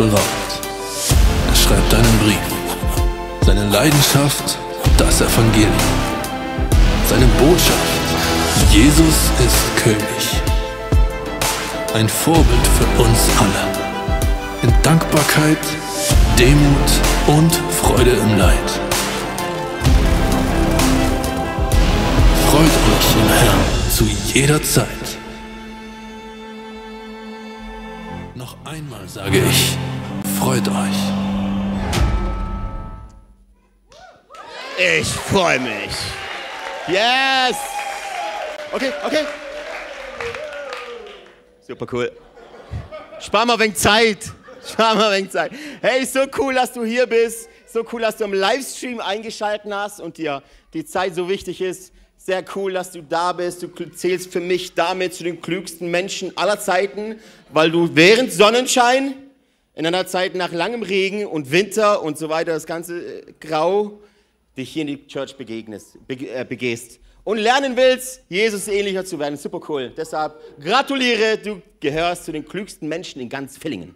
beraubt. Er schreibt einen Brief, seine Leidenschaft, das Evangelium, seine Botschaft, Jesus ist König. Ein Vorbild für uns alle. In Dankbarkeit, Demut und Freude im Leid. Freut euch im Herrn zu jeder Zeit. Noch einmal sage ich, freut euch. Ich freue mich. Yes! Okay, okay. Super cool. Spar mal wenig Zeit. Spar mal wenig Zeit. Hey, so cool, dass du hier bist. So cool, dass du im Livestream eingeschaltet hast und dir die Zeit so wichtig ist. Sehr cool, dass du da bist. Du zählst für mich damit zu den klügsten Menschen aller Zeiten, weil du während Sonnenschein, in einer Zeit nach langem Regen und Winter und so weiter, das ganze äh, Grau, dich hier in die Church begegnest, äh, begehst und lernen willst, Jesus ähnlicher zu werden. Super cool. Deshalb gratuliere, du gehörst zu den klügsten Menschen in ganz Villingen.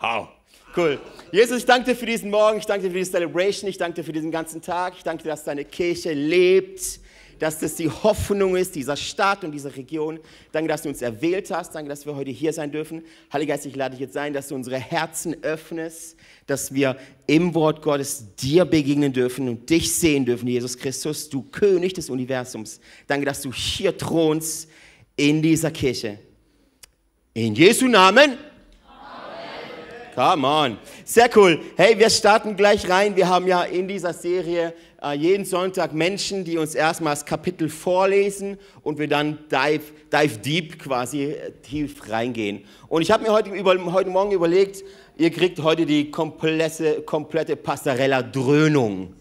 Wow. Cool. Jesus, ich danke dir für diesen Morgen, ich danke dir für die Celebration, ich danke dir für diesen ganzen Tag, ich danke dir, dass deine Kirche lebt, dass das die Hoffnung ist dieser Stadt und dieser Region. Danke, dass du uns erwählt hast, danke, dass wir heute hier sein dürfen. Heiliger Geist, ich lade dich jetzt ein, dass du unsere Herzen öffnest, dass wir im Wort Gottes dir begegnen dürfen und dich sehen dürfen, Jesus Christus, du König des Universums. Danke, dass du hier thronst in dieser Kirche. In Jesu Namen. Come on. Sehr cool. Hey, wir starten gleich rein. Wir haben ja in dieser Serie äh, jeden Sonntag Menschen, die uns erstmal das Kapitel vorlesen und wir dann dive, dive deep quasi äh, tief reingehen. Und ich habe mir heute, über, heute Morgen überlegt, ihr kriegt heute die komplette, komplette Pastorella-Dröhnung.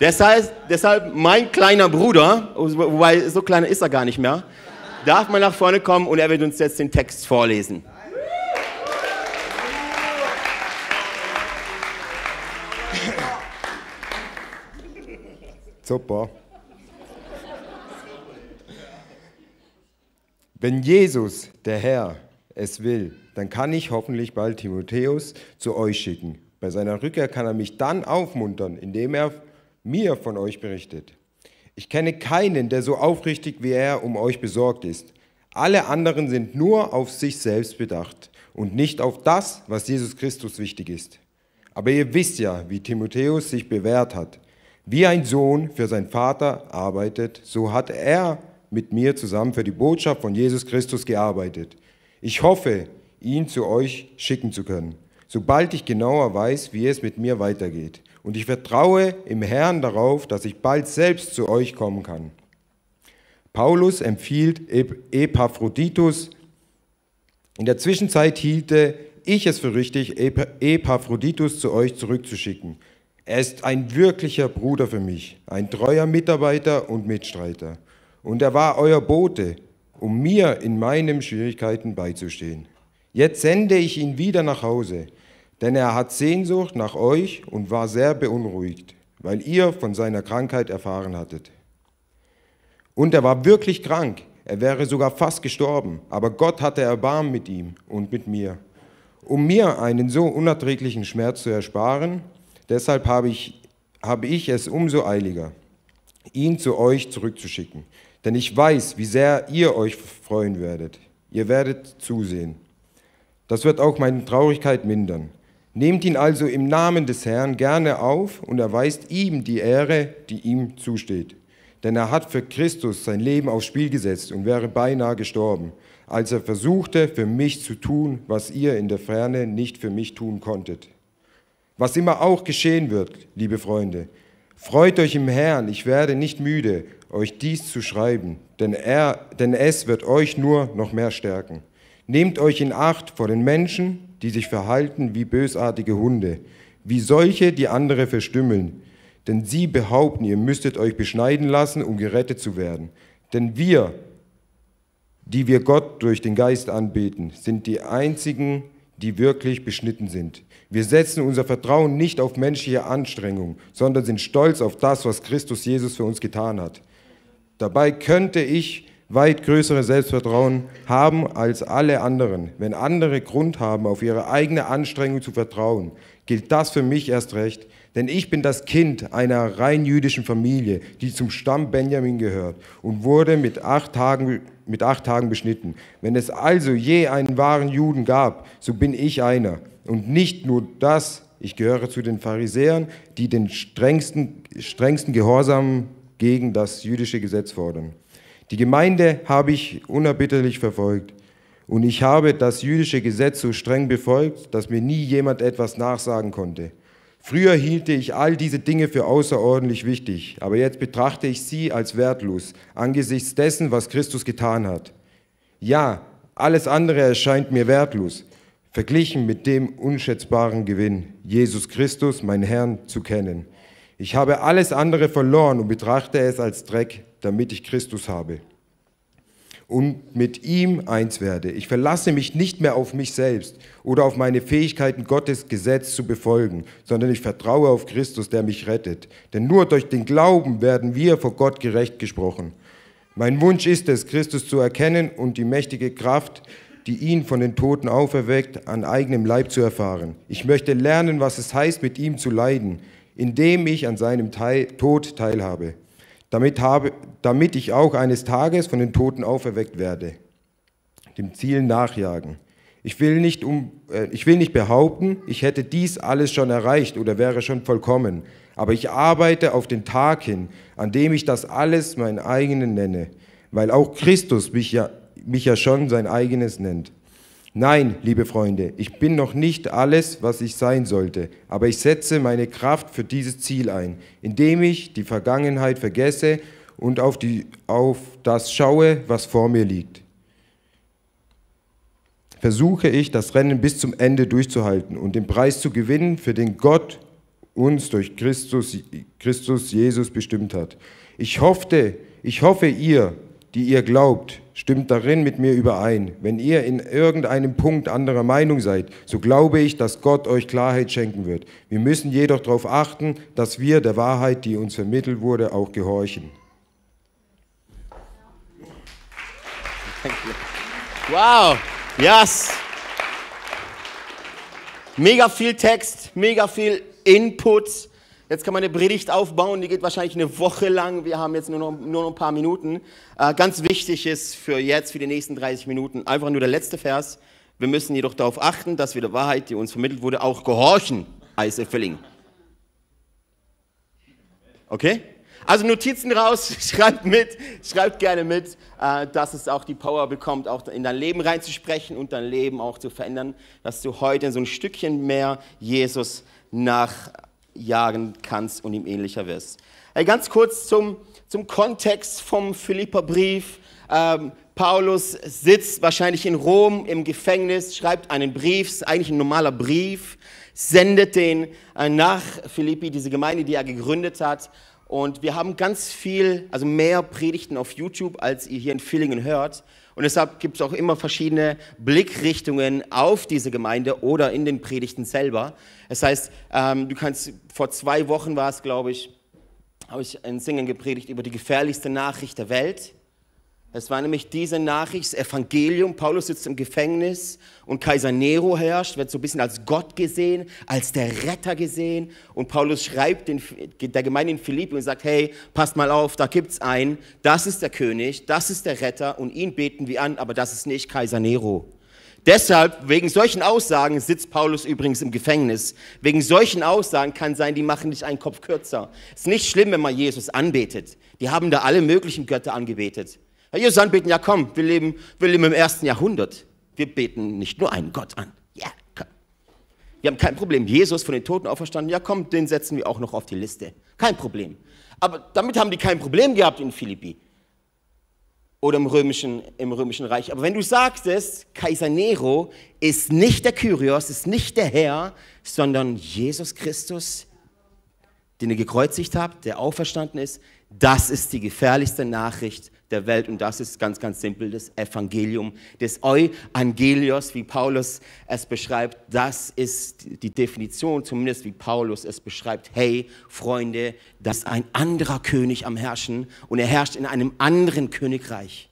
Deshalb, deshalb mein kleiner Bruder, wobei so kleiner ist er gar nicht mehr, darf mal nach vorne kommen und er wird uns jetzt den Text vorlesen. Super. Wenn Jesus, der Herr, es will, dann kann ich hoffentlich bald Timotheus zu euch schicken. Bei seiner Rückkehr kann er mich dann aufmuntern, indem er mir von euch berichtet. Ich kenne keinen, der so aufrichtig wie er um euch besorgt ist. Alle anderen sind nur auf sich selbst bedacht und nicht auf das, was Jesus Christus wichtig ist. Aber ihr wisst ja, wie Timotheus sich bewährt hat. Wie ein Sohn für seinen Vater arbeitet, so hat er mit mir zusammen für die Botschaft von Jesus Christus gearbeitet. Ich hoffe, ihn zu euch schicken zu können, sobald ich genauer weiß, wie es mit mir weitergeht. Und ich vertraue im Herrn darauf, dass ich bald selbst zu euch kommen kann. Paulus empfiehlt Epaphroditus. In der Zwischenzeit hielte ich es für richtig, Epaphroditus zu euch zurückzuschicken. Er ist ein wirklicher Bruder für mich, ein treuer Mitarbeiter und Mitstreiter. Und er war euer Bote, um mir in meinen Schwierigkeiten beizustehen. Jetzt sende ich ihn wieder nach Hause, denn er hat Sehnsucht nach euch und war sehr beunruhigt, weil ihr von seiner Krankheit erfahren hattet. Und er war wirklich krank, er wäre sogar fast gestorben, aber Gott hatte Erbarmen mit ihm und mit mir. Um mir einen so unerträglichen Schmerz zu ersparen, Deshalb habe ich, habe ich es umso eiliger, ihn zu euch zurückzuschicken. Denn ich weiß, wie sehr ihr euch freuen werdet. Ihr werdet zusehen. Das wird auch meine Traurigkeit mindern. Nehmt ihn also im Namen des Herrn gerne auf und erweist ihm die Ehre, die ihm zusteht. Denn er hat für Christus sein Leben aufs Spiel gesetzt und wäre beinahe gestorben, als er versuchte, für mich zu tun, was ihr in der Ferne nicht für mich tun konntet. Was immer auch geschehen wird, liebe Freunde, freut euch im Herrn, ich werde nicht müde, euch dies zu schreiben, denn, er, denn es wird euch nur noch mehr stärken. Nehmt euch in Acht vor den Menschen, die sich verhalten wie bösartige Hunde, wie solche, die andere verstümmeln. Denn sie behaupten, ihr müsstet euch beschneiden lassen, um gerettet zu werden. Denn wir, die wir Gott durch den Geist anbeten, sind die einzigen, die wirklich beschnitten sind. Wir setzen unser Vertrauen nicht auf menschliche Anstrengung, sondern sind stolz auf das, was Christus Jesus für uns getan hat. Dabei könnte ich weit größeres Selbstvertrauen haben als alle anderen. Wenn andere Grund haben, auf ihre eigene Anstrengung zu vertrauen, gilt das für mich erst recht. Denn ich bin das Kind einer rein jüdischen Familie, die zum Stamm Benjamin gehört und wurde mit acht Tagen, mit acht Tagen beschnitten. Wenn es also je einen wahren Juden gab, so bin ich einer. Und nicht nur das, ich gehöre zu den Pharisäern, die den strengsten, strengsten Gehorsam gegen das jüdische Gesetz fordern. Die Gemeinde habe ich unerbitterlich verfolgt. Und ich habe das jüdische Gesetz so streng befolgt, dass mir nie jemand etwas nachsagen konnte. Früher hielte ich all diese Dinge für außerordentlich wichtig, aber jetzt betrachte ich sie als wertlos angesichts dessen, was Christus getan hat. Ja, alles andere erscheint mir wertlos, verglichen mit dem unschätzbaren Gewinn, Jesus Christus, mein Herrn, zu kennen. Ich habe alles andere verloren und betrachte es als Dreck, damit ich Christus habe und mit ihm eins werde. Ich verlasse mich nicht mehr auf mich selbst oder auf meine Fähigkeiten, Gottes Gesetz zu befolgen, sondern ich vertraue auf Christus, der mich rettet. Denn nur durch den Glauben werden wir vor Gott gerecht gesprochen. Mein Wunsch ist es, Christus zu erkennen und die mächtige Kraft, die ihn von den Toten auferweckt, an eigenem Leib zu erfahren. Ich möchte lernen, was es heißt, mit ihm zu leiden, indem ich an seinem Teil, Tod teilhabe damit, habe, damit ich auch eines Tages von den Toten auferweckt werde. Dem Ziel nachjagen. Ich will, nicht um, äh, ich will nicht behaupten, ich hätte dies alles schon erreicht oder wäre schon vollkommen, aber ich arbeite auf den Tag hin, an dem ich das alles mein eigenen nenne, weil auch Christus mich ja, mich ja schon sein eigenes nennt. Nein, liebe Freunde, ich bin noch nicht alles, was ich sein sollte, aber ich setze meine Kraft für dieses Ziel ein, indem ich die Vergangenheit vergesse und auf, die, auf das schaue, was vor mir liegt. Versuche ich, das Rennen bis zum Ende durchzuhalten und den Preis zu gewinnen, für den Gott uns durch Christus, Christus Jesus bestimmt hat. Ich hoffe, ich hoffe, ihr, die ihr glaubt, stimmt darin mit mir überein. Wenn ihr in irgendeinem Punkt anderer Meinung seid, so glaube ich, dass Gott euch Klarheit schenken wird. Wir müssen jedoch darauf achten, dass wir der Wahrheit, die uns vermittelt wurde, auch gehorchen. Wow, yes. Mega viel Text, mega viel Input. Jetzt kann man eine Predigt aufbauen, die geht wahrscheinlich eine Woche lang. Wir haben jetzt nur noch, nur noch ein paar Minuten. Äh, ganz wichtig ist für jetzt, für die nächsten 30 Minuten, einfach nur der letzte Vers. Wir müssen jedoch darauf achten, dass wir der Wahrheit, die uns vermittelt wurde, auch gehorchen, als Erfülling. Okay? Also Notizen raus, schreibt mit, schreibt gerne mit, äh, dass es auch die Power bekommt, auch in dein Leben reinzusprechen und dein Leben auch zu verändern, dass du heute so ein Stückchen mehr Jesus nach jagen kannst und ihm ähnlicher wirst. Hey, ganz kurz zum, zum Kontext vom Philipperbrief. Ähm, Paulus sitzt wahrscheinlich in Rom im Gefängnis, schreibt einen Brief, ist eigentlich ein normaler Brief, sendet den äh, nach Philippi, diese Gemeinde, die er gegründet hat. Und wir haben ganz viel, also mehr Predigten auf YouTube, als ihr hier in Villingen hört. Und deshalb gibt es auch immer verschiedene Blickrichtungen auf diese Gemeinde oder in den Predigten selber. Das heißt, ähm, du kannst, vor zwei Wochen war es, glaube ich, habe ich ein Singen gepredigt über die gefährlichste Nachricht der Welt. Es war nämlich diese Nachricht, das Evangelium. Paulus sitzt im Gefängnis und Kaiser Nero herrscht, wird so ein bisschen als Gott gesehen, als der Retter gesehen. Und Paulus schreibt den, der Gemeinde in Philippi und sagt, hey, passt mal auf, da gibt es einen, das ist der König, das ist der Retter und ihn beten wir an, aber das ist nicht Kaiser Nero. Deshalb, wegen solchen Aussagen sitzt Paulus übrigens im Gefängnis. Wegen solchen Aussagen kann sein, die machen dich einen Kopf kürzer. Es ist nicht schlimm, wenn man Jesus anbetet. Die haben da alle möglichen Götter angebetet. Herr Jesus anbeten, ja komm, wir leben, wir leben im ersten Jahrhundert. Wir beten nicht nur einen Gott an. Ja, komm. Wir haben kein Problem. Jesus von den Toten auferstanden, ja komm, den setzen wir auch noch auf die Liste. Kein Problem. Aber damit haben die kein Problem gehabt in Philippi oder im römischen, im römischen Reich. Aber wenn du sagtest, Kaiser Nero ist nicht der Kyrios, ist nicht der Herr, sondern Jesus Christus, den ihr gekreuzigt habt, der auferstanden ist, Das ist die gefährlichste Nachricht der Welt und das ist ganz, ganz simpel das Evangelium des Euangelios, wie Paulus es beschreibt. Das ist die Definition, zumindest wie Paulus es beschreibt. Hey, Freunde, das ist ein anderer König am Herrschen und er herrscht in einem anderen Königreich.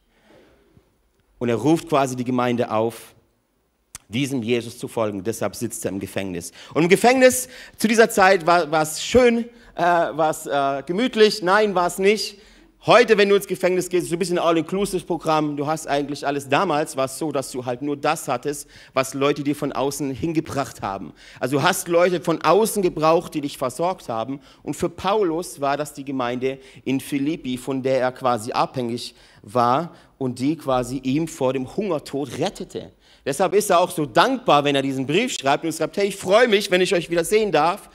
Und er ruft quasi die Gemeinde auf, diesem Jesus zu folgen. Deshalb sitzt er im Gefängnis. Und im Gefängnis zu dieser Zeit war, war es schön, äh, war es äh, gemütlich. Nein, war es nicht. Heute, wenn du ins Gefängnis gehst, so ein bisschen All-Inclusive-Programm. Du hast eigentlich alles. Damals war es so, dass du halt nur das hattest, was Leute dir von außen hingebracht haben. Also du hast Leute von außen gebraucht, die dich versorgt haben. Und für Paulus war das die Gemeinde in Philippi, von der er quasi abhängig war und die quasi ihm vor dem Hungertod rettete. Deshalb ist er auch so dankbar, wenn er diesen Brief schreibt und schreibt, hey, ich freue mich, wenn ich euch wieder sehen darf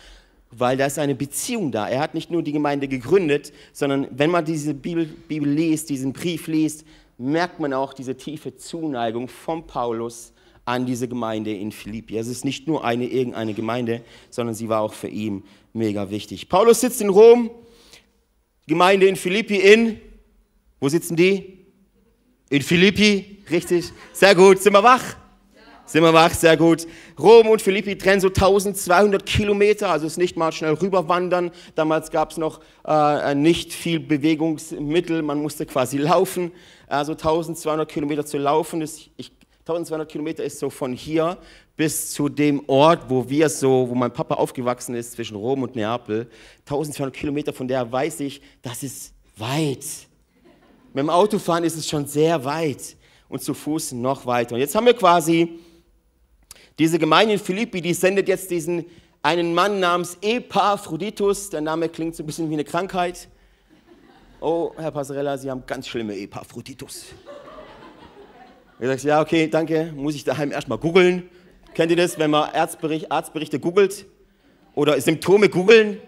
weil da ist eine Beziehung da. Er hat nicht nur die Gemeinde gegründet, sondern wenn man diese Bibel, Bibel liest, diesen Brief liest, merkt man auch diese tiefe Zuneigung von Paulus an diese Gemeinde in Philippi. Es ist nicht nur eine irgendeine Gemeinde, sondern sie war auch für ihn mega wichtig. Paulus sitzt in Rom, Gemeinde in Philippi in, wo sitzen die? In Philippi, richtig, sehr gut, sind wir wach? Sind wir wach? Sehr gut. Rom und Philippi trennen so 1200 Kilometer, also ist nicht mal schnell rüberwandern. Damals gab es noch äh, nicht viel Bewegungsmittel, man musste quasi laufen. Also 1200 Kilometer zu laufen, ist, ich, 1200 Kilometer ist so von hier bis zu dem Ort, wo wir so, wo mein Papa aufgewachsen ist, zwischen Rom und Neapel. 1200 Kilometer, von der weiß ich, das ist weit. Mit dem Autofahren ist es schon sehr weit und zu Fuß noch weiter. Und jetzt haben wir quasi diese Gemeinde in Philippi, die sendet jetzt diesen einen Mann namens Epaphroditus. Der Name klingt so ein bisschen wie eine Krankheit. Oh, Herr Passarella, Sie haben ganz schlimme Epaphroditus. Er sagt, ja, okay, danke, muss ich daheim erstmal googeln. Kennt ihr das, wenn man Arztbericht, Arztberichte googelt? Oder Symptome googeln?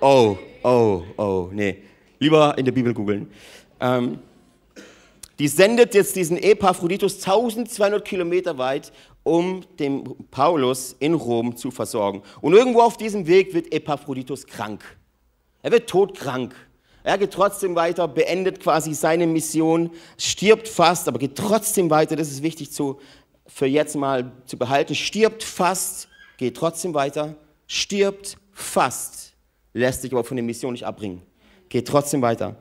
Oh, oh, oh, nee. Lieber in der Bibel googeln. Ähm, die sendet jetzt diesen Epaphroditus 1200 Kilometer weit um den Paulus in Rom zu versorgen. Und irgendwo auf diesem Weg wird Epaphroditus krank. Er wird todkrank. Er geht trotzdem weiter, beendet quasi seine Mission, stirbt fast, aber geht trotzdem weiter. Das ist wichtig zu, für jetzt mal zu behalten. Stirbt fast, geht trotzdem weiter, stirbt fast, lässt sich aber von der Mission nicht abbringen. Geht trotzdem weiter.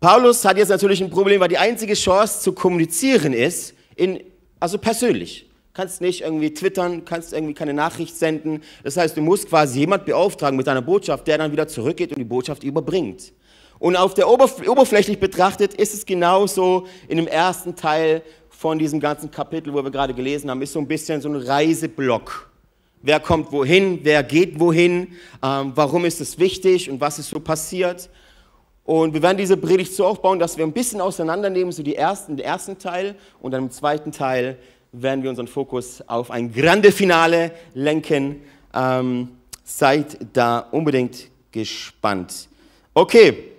Paulus hat jetzt natürlich ein Problem, weil die einzige Chance zu kommunizieren ist, in also persönlich. Kannst nicht irgendwie twittern, kannst irgendwie keine Nachricht senden. Das heißt, du musst quasi jemand beauftragen mit deiner Botschaft, der dann wieder zurückgeht und die Botschaft überbringt. Und auf der Oberf oberflächlich betrachtet ist es genauso in dem ersten Teil von diesem ganzen Kapitel, wo wir gerade gelesen haben, ist so ein bisschen so ein Reiseblock. Wer kommt wohin, wer geht wohin, ähm, warum ist es wichtig und was ist so passiert. Und wir werden diese Predigt so aufbauen, dass wir ein bisschen auseinandernehmen, so die ersten, den ersten Teil und dann im zweiten Teil werden wir unseren Fokus auf ein grande Finale lenken. Ähm, seid da unbedingt gespannt. Okay,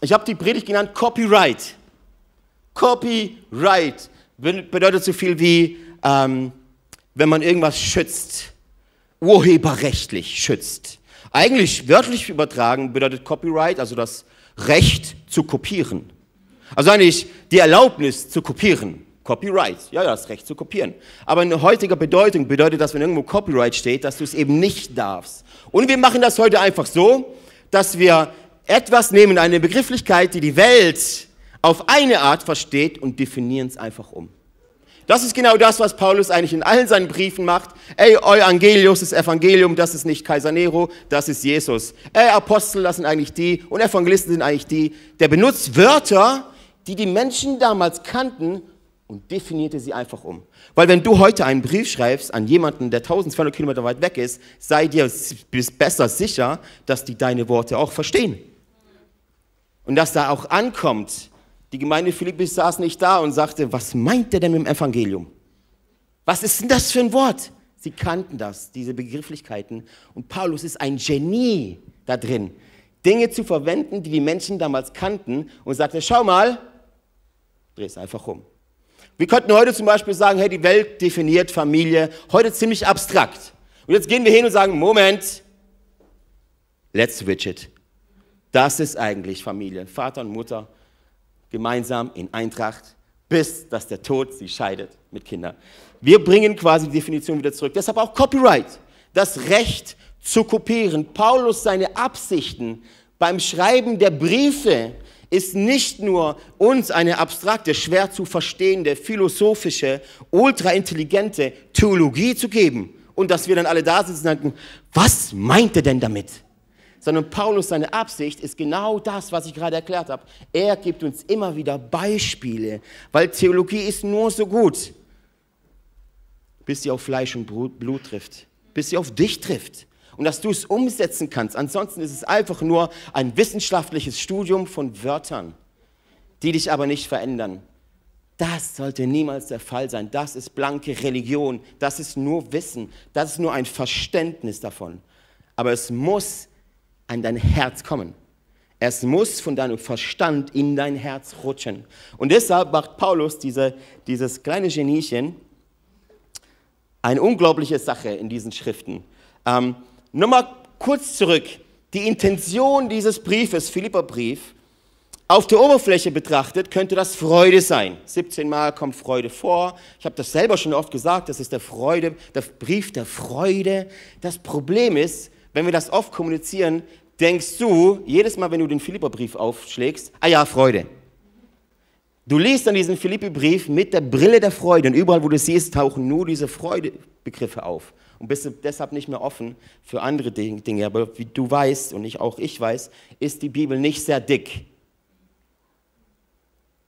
ich habe die Predigt genannt Copyright. Copyright bedeutet so viel wie, ähm, wenn man irgendwas schützt, urheberrechtlich schützt. Eigentlich wörtlich übertragen bedeutet Copyright, also das Recht zu kopieren. Also eigentlich die Erlaubnis zu kopieren. Copyright, ja, das Recht zu kopieren. Aber in heutiger Bedeutung bedeutet das, wenn irgendwo Copyright steht, dass du es eben nicht darfst. Und wir machen das heute einfach so, dass wir etwas nehmen, eine Begrifflichkeit, die die Welt auf eine Art versteht und definieren es einfach um. Das ist genau das, was Paulus eigentlich in allen seinen Briefen macht. Ey, Evangelius, das Evangelium, das ist nicht Kaiser Nero, das ist Jesus. Ey, Apostel, das sind eigentlich die und Evangelisten sind eigentlich die. Der benutzt Wörter, die die Menschen damals kannten und definierte sie einfach um. Weil wenn du heute einen Brief schreibst an jemanden, der 1200 Kilometer weit weg ist, sei dir besser sicher, dass die deine Worte auch verstehen. Und dass da auch ankommt, die Gemeinde Philippi saß nicht da und sagte, was meint er denn mit dem Evangelium? Was ist denn das für ein Wort? Sie kannten das, diese Begrifflichkeiten. Und Paulus ist ein Genie da drin, Dinge zu verwenden, die die Menschen damals kannten und sagte, schau mal, dreh es einfach um. Wir könnten heute zum Beispiel sagen, hey, die Welt definiert Familie heute ziemlich abstrakt. Und jetzt gehen wir hin und sagen, Moment, let's switch it. Das ist eigentlich Familie. Vater und Mutter gemeinsam in Eintracht, bis dass der Tod sie scheidet mit Kindern. Wir bringen quasi die Definition wieder zurück. Deshalb auch Copyright, das Recht zu kopieren. Paulus seine Absichten beim Schreiben der Briefe ist nicht nur uns eine abstrakte, schwer zu verstehende, philosophische, ultraintelligente Theologie zu geben und dass wir dann alle da sitzen und sagen, was meint er denn damit? Sondern Paulus, seine Absicht ist genau das, was ich gerade erklärt habe. Er gibt uns immer wieder Beispiele, weil Theologie ist nur so gut, bis sie auf Fleisch und Blut trifft, bis sie auf dich trifft und dass du es umsetzen kannst. Ansonsten ist es einfach nur ein wissenschaftliches Studium von Wörtern, die dich aber nicht verändern. Das sollte niemals der Fall sein. Das ist blanke Religion. Das ist nur Wissen. Das ist nur ein Verständnis davon. Aber es muss an dein Herz kommen. Es muss von deinem Verstand in dein Herz rutschen. Und deshalb macht Paulus diese, dieses kleine Geniechen eine unglaubliche Sache in diesen Schriften. Ähm, Nochmal kurz zurück. Die Intention dieses Briefes, Philipperbrief, auf der Oberfläche betrachtet, könnte das Freude sein. 17 Mal kommt Freude vor. Ich habe das selber schon oft gesagt, das ist der Freude, der Brief der Freude. Das Problem ist, wenn wir das oft kommunizieren, denkst du, jedes Mal, wenn du den Philipperbrief aufschlägst, ah ja, Freude. Du liest dann diesen Philippi-Brief mit der Brille der Freude und überall, wo du siehst, tauchen nur diese Freudebegriffe auf und bist deshalb nicht mehr offen für andere Dinge. Aber wie du weißt und ich auch ich weiß, ist die Bibel nicht sehr dick.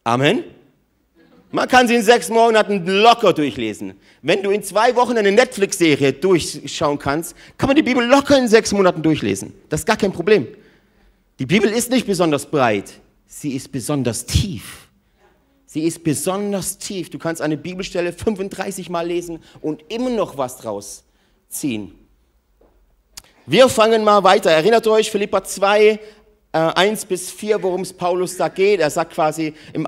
Amen. Man kann sie in sechs Monaten locker durchlesen. Wenn du in zwei Wochen eine Netflix-Serie durchschauen kannst, kann man die Bibel locker in sechs Monaten durchlesen. Das ist gar kein Problem. Die Bibel ist nicht besonders breit, sie ist besonders tief. Sie ist besonders tief. Du kannst eine Bibelstelle 35 Mal lesen und immer noch was draus ziehen. Wir fangen mal weiter. Erinnert euch, Philippa 2, äh, 1 bis 4, worum es Paulus da geht. Er sagt quasi, im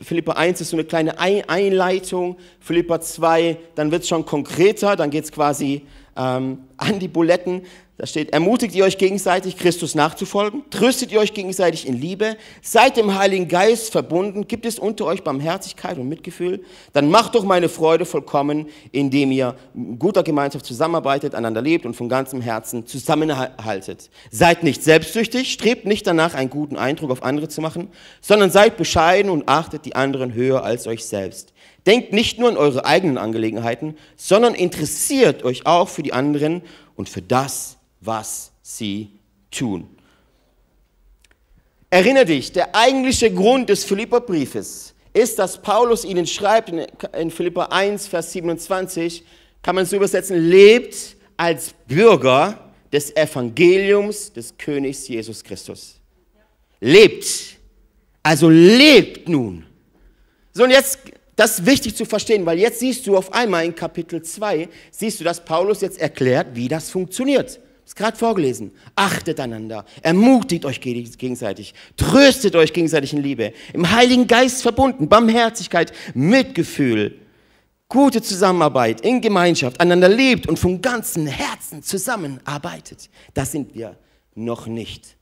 Philippa 1 ist so eine kleine Einleitung, Philippa 2, dann wird es schon konkreter, dann geht es quasi ähm, an die Buletten. Da steht, ermutigt ihr euch gegenseitig, Christus nachzufolgen, tröstet ihr euch gegenseitig in Liebe, seid dem Heiligen Geist verbunden, gibt es unter euch Barmherzigkeit und Mitgefühl, dann macht doch meine Freude vollkommen, indem ihr in guter Gemeinschaft zusammenarbeitet, einander lebt und von ganzem Herzen zusammenhaltet. Seid nicht selbstsüchtig, strebt nicht danach, einen guten Eindruck auf andere zu machen, sondern seid bescheiden und achtet die anderen höher als euch selbst. Denkt nicht nur an eure eigenen Angelegenheiten, sondern interessiert euch auch für die anderen und für das, was sie tun. Erinnere dich, der eigentliche Grund des Philipperbriefes ist, dass Paulus ihnen schreibt in Philippa 1, Vers 27, kann man so übersetzen, lebt als Bürger des Evangeliums des Königs Jesus Christus. Lebt. Also lebt nun. So, und jetzt, das ist wichtig zu verstehen, weil jetzt siehst du auf einmal in Kapitel 2, siehst du, dass Paulus jetzt erklärt, wie das funktioniert ist gerade vorgelesen. Achtet einander, ermutigt euch gegenseitig, tröstet euch gegenseitig in Liebe, im Heiligen Geist verbunden, Barmherzigkeit, Mitgefühl, gute Zusammenarbeit, in Gemeinschaft, einander liebt und von ganzem Herzen zusammenarbeitet. Das sind wir noch nicht.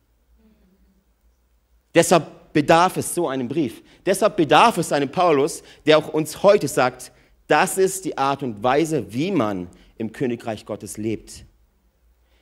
Deshalb bedarf es so einem Brief. Deshalb bedarf es einem Paulus, der auch uns heute sagt, das ist die Art und Weise, wie man im Königreich Gottes lebt.